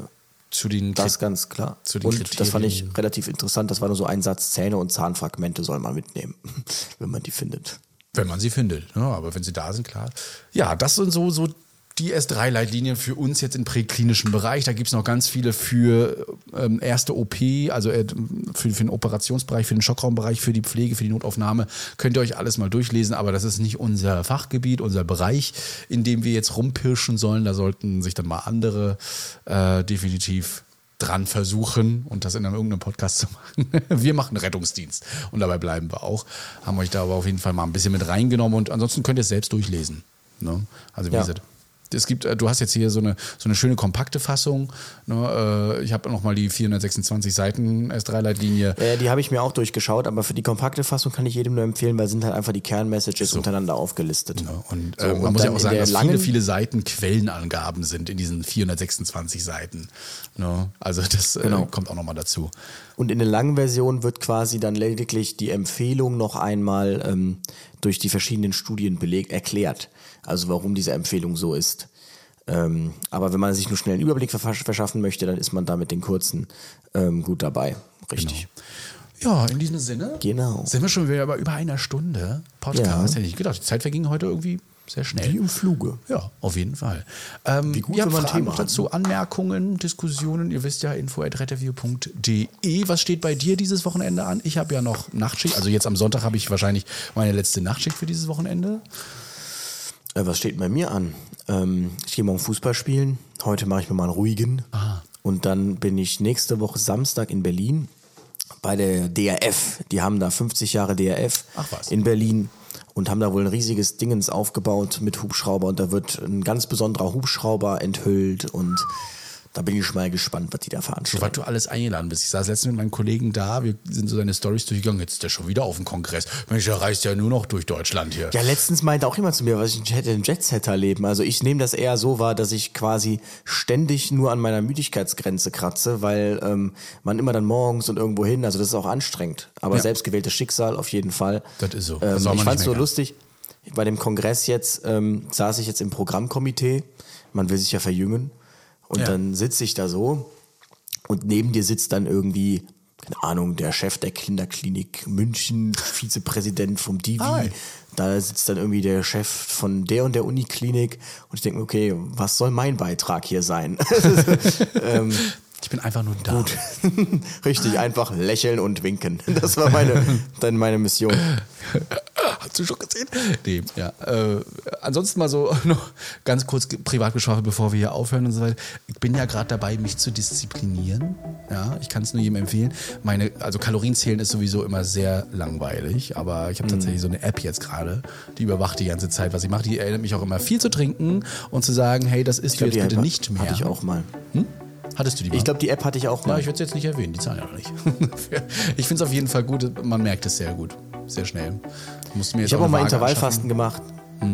Zu den das ganz klar. zu den Und das fand ich Kriterien. relativ interessant. Das war nur so ein Satz, Zähne und Zahnfragmente soll man mitnehmen, wenn man die findet. Wenn man sie findet. Ja, aber wenn sie da sind, klar. Ja, das sind so, so die S3-Leitlinien für uns jetzt im präklinischen Bereich. Da gibt es noch ganz viele für ähm, erste OP, also äh, für, für den Operationsbereich, für den Schockraumbereich, für die Pflege, für die Notaufnahme. Könnt ihr euch alles mal durchlesen, aber das ist nicht unser Fachgebiet, unser Bereich, in dem wir jetzt rumpirschen sollen. Da sollten sich dann mal andere äh, definitiv dran versuchen und das in einem irgendeinem Podcast zu machen. Wir machen Rettungsdienst und dabei bleiben wir auch. Haben euch da aber auf jeden Fall mal ein bisschen mit reingenommen und ansonsten könnt ihr es selbst durchlesen. Ne? Also wie Ja. gesagt, es gibt, äh, du hast jetzt hier so eine, so eine schöne kompakte Fassung. Ne? Äh, Ich habe nochmal die 426 Seiten S3-Leitlinie. Äh, die habe ich mir auch durchgeschaut, aber für die kompakte Fassung kann ich jedem nur empfehlen, weil sind halt einfach die Kernmessages untereinander aufgelistet. Ne? Und So, äh, man und muss ja auch sagen, dass viele, viele Seiten Quellenangaben sind in diesen 426 Seiten. Ne? Also das äh, Genau. kommt auch nochmal dazu. Und in der langen Version wird quasi dann lediglich die Empfehlung noch einmal ähm, durch die verschiedenen Studien belegt, erklärt. Also warum diese Empfehlung so ist. Ähm, aber wenn man sich nur schnell einen Überblick verschaffen möchte, dann ist man da mit den kurzen ähm, gut dabei. Richtig. Ja, in diesem Sinne Genau. sind wir schon wieder bei über einer Stunde Podcast. Ja. Hätte ich gedacht. Die Zeit verging heute irgendwie sehr schnell. Wie im Fluge. Ja, auf jeden Fall. Ähm, Wie gut, habt wenn man Fragen Thema hat, dazu, Anmerkungen, Diskussionen. Ihr wisst ja, info.retterview.de. Was steht bei dir dieses Wochenende an? Ich habe ja noch Nachtschicht. Also jetzt am Sonntag habe ich wahrscheinlich meine letzte Nachtschicht für dieses Wochenende. Äh, was steht bei mir an? Ähm, ich gehe morgen Fußball spielen. Heute mache ich mir mal einen ruhigen. Ah. Und dann bin ich nächste Woche Samstag in Berlin bei der DRF. Die haben da 50 Jahre DRF in Berlin und haben da wohl ein riesiges Dingens aufgebaut mit Hubschrauber. Und da wird ein ganz besonderer Hubschrauber enthüllt. Und da bin ich mal gespannt, was die da So, was veranstalten. du alles eingeladen bist. Ich saß letztens mit meinen Kollegen da, wir sind so seine Stories durchgegangen. Jetzt ist der schon wieder auf dem Kongress. Mensch, der reist ja nur noch durch Deutschland hier. Ja, letztens meinte auch jemand zu mir, was ich hätte ein Jetsetter-Leben. Also ich nehme das eher so wahr, dass ich quasi ständig nur an meiner Müdigkeitsgrenze kratze, weil ähm, man immer dann morgens und irgendwo hin, also das ist auch anstrengend. Aber Ja. selbstgewähltes Schicksal auf jeden Fall. Das ist so. Ähm, Das man ich nicht fand's so lustig. Bei dem Kongress jetzt ähm, saß ich jetzt im Programmkomitee. Man will sich ja verjüngen. Und Ja. dann sitze ich da so und neben dir sitzt dann irgendwie, keine Ahnung, der Chef der Kinderklinik München, Vizepräsident vom Divi. Hi. Da sitzt dann irgendwie der Chef von der und der Uniklinik und ich denke mir, okay, was soll mein Beitrag hier sein? ähm, Ich bin einfach nur da. richtig, einfach lächeln und winken. Das war meine, dann meine Mission. Hast du schon gesehen? Nee, ja. Äh, ansonsten mal so noch ganz kurz privat geschaut, bevor wir hier aufhören und so weiter. Ich bin ja gerade dabei, mich zu disziplinieren. Ja, ich kann es nur jedem empfehlen. Meine, also Kalorienzählen ist sowieso immer sehr langweilig, aber ich habe tatsächlich so eine App jetzt gerade, die überwacht die ganze Zeit, was ich mache. Die erinnert mich auch immer viel zu trinken und zu sagen, hey, das isst du jetzt bitte nicht mehr. Hatte ich auch mal. Hattest du die mal? Ich glaube, die App hatte ich auch Ja, mal. ich würde es jetzt nicht erwähnen, die zahlen ja noch nicht. ich finde es auf jeden Fall gut, man merkt es sehr gut, sehr schnell. Musst mir jetzt Ich habe auch mal Intervallfasten gemacht.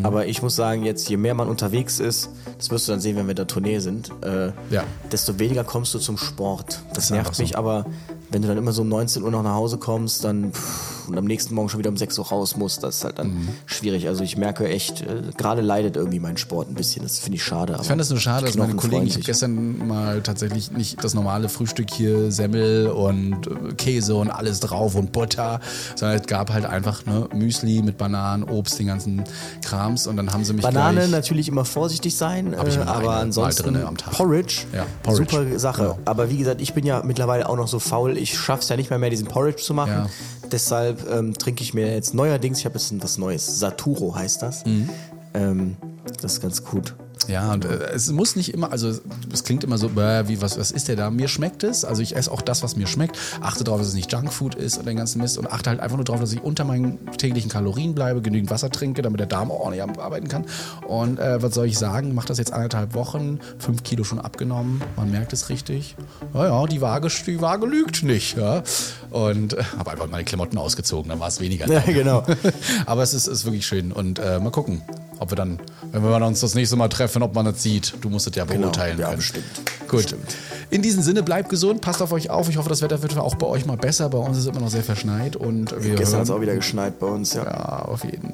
Aber ich muss sagen, jetzt je mehr man unterwegs ist, das wirst du dann sehen, wenn wir in der Tournee sind, äh, Ja. desto weniger kommst du zum Sport. Das ist nervt so. mich, aber wenn du dann immer so um 19 Uhr noch nach Hause kommst, dann pff, und am nächsten Morgen schon wieder um 6 Uhr raus musst, das ist halt dann Mhm. schwierig. Also ich merke echt, äh, gerade leidet irgendwie mein Sport ein bisschen. Das finde ich schade. Ich fand das nur schade, dass meine Kollegen, ich gestern mal tatsächlich nicht das normale Frühstück hier, Semmel und äh, Käse und alles drauf und Butter, sondern es gab halt einfach ne, Müsli mit Bananen, Obst, den ganzen Krams und dann haben sie mich Banane natürlich immer vorsichtig sein, äh, aber ansonsten drinne am Tag. Porridge, Ja, Porridge. super Sache. Genau. Aber wie gesagt, ich bin ja mittlerweile auch noch so faul, ich schaff's ja nicht mehr mehr diesen Porridge zu machen. Ja. Deshalb ähm, trinke ich mir jetzt neuerdings, ich habe jetzt was Neues, Saturo heißt das. Mhm. Ähm, das ist ganz gut. Ja, und äh, es muss nicht immer, also es klingt immer so, bäh, wie, was, was ist der da? Mir schmeckt es, also ich esse auch das, was mir schmeckt, achte darauf, dass es nicht Junkfood ist und den ganzen Mist und achte halt einfach nur darauf, dass ich unter meinen täglichen Kalorien bleibe, genügend Wasser trinke, damit der Darm auch ordentlich arbeiten kann. Und äh, was soll ich sagen, mache das jetzt anderthalb Wochen, fünf Kilo schon abgenommen, man merkt es richtig. Naja, die Waage, die Waage lügt nicht, ja. Und äh, habe einfach meine Klamotten ausgezogen, dann war es weniger. Ja, genau. Aber es ist, ist wirklich schön. Und äh, mal gucken, ob wir dann, wenn wir uns das nächste Mal treffen, ob man das sieht. Du musst es ja beurteilen ja, können. bestimmt. Gut. Bestimmt. In diesem Sinne, bleibt gesund, passt auf euch auf. Ich hoffe, das Wetter wird auch bei euch mal besser. Bei uns ist es immer noch sehr verschneit. Und wir Gestern hören, hat es auch wieder geschneit bei uns, ja. Ja, auf jeden.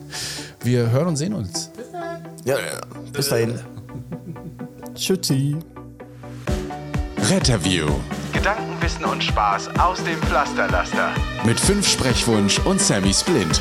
Wir hören und sehen uns. Ja, ja. Bis dahin. Tschüssi. Retterview Gedanken, Wissen und Spaß aus dem Pflasterlaster. mit fünf Sprechwunsch und Sammy Splint.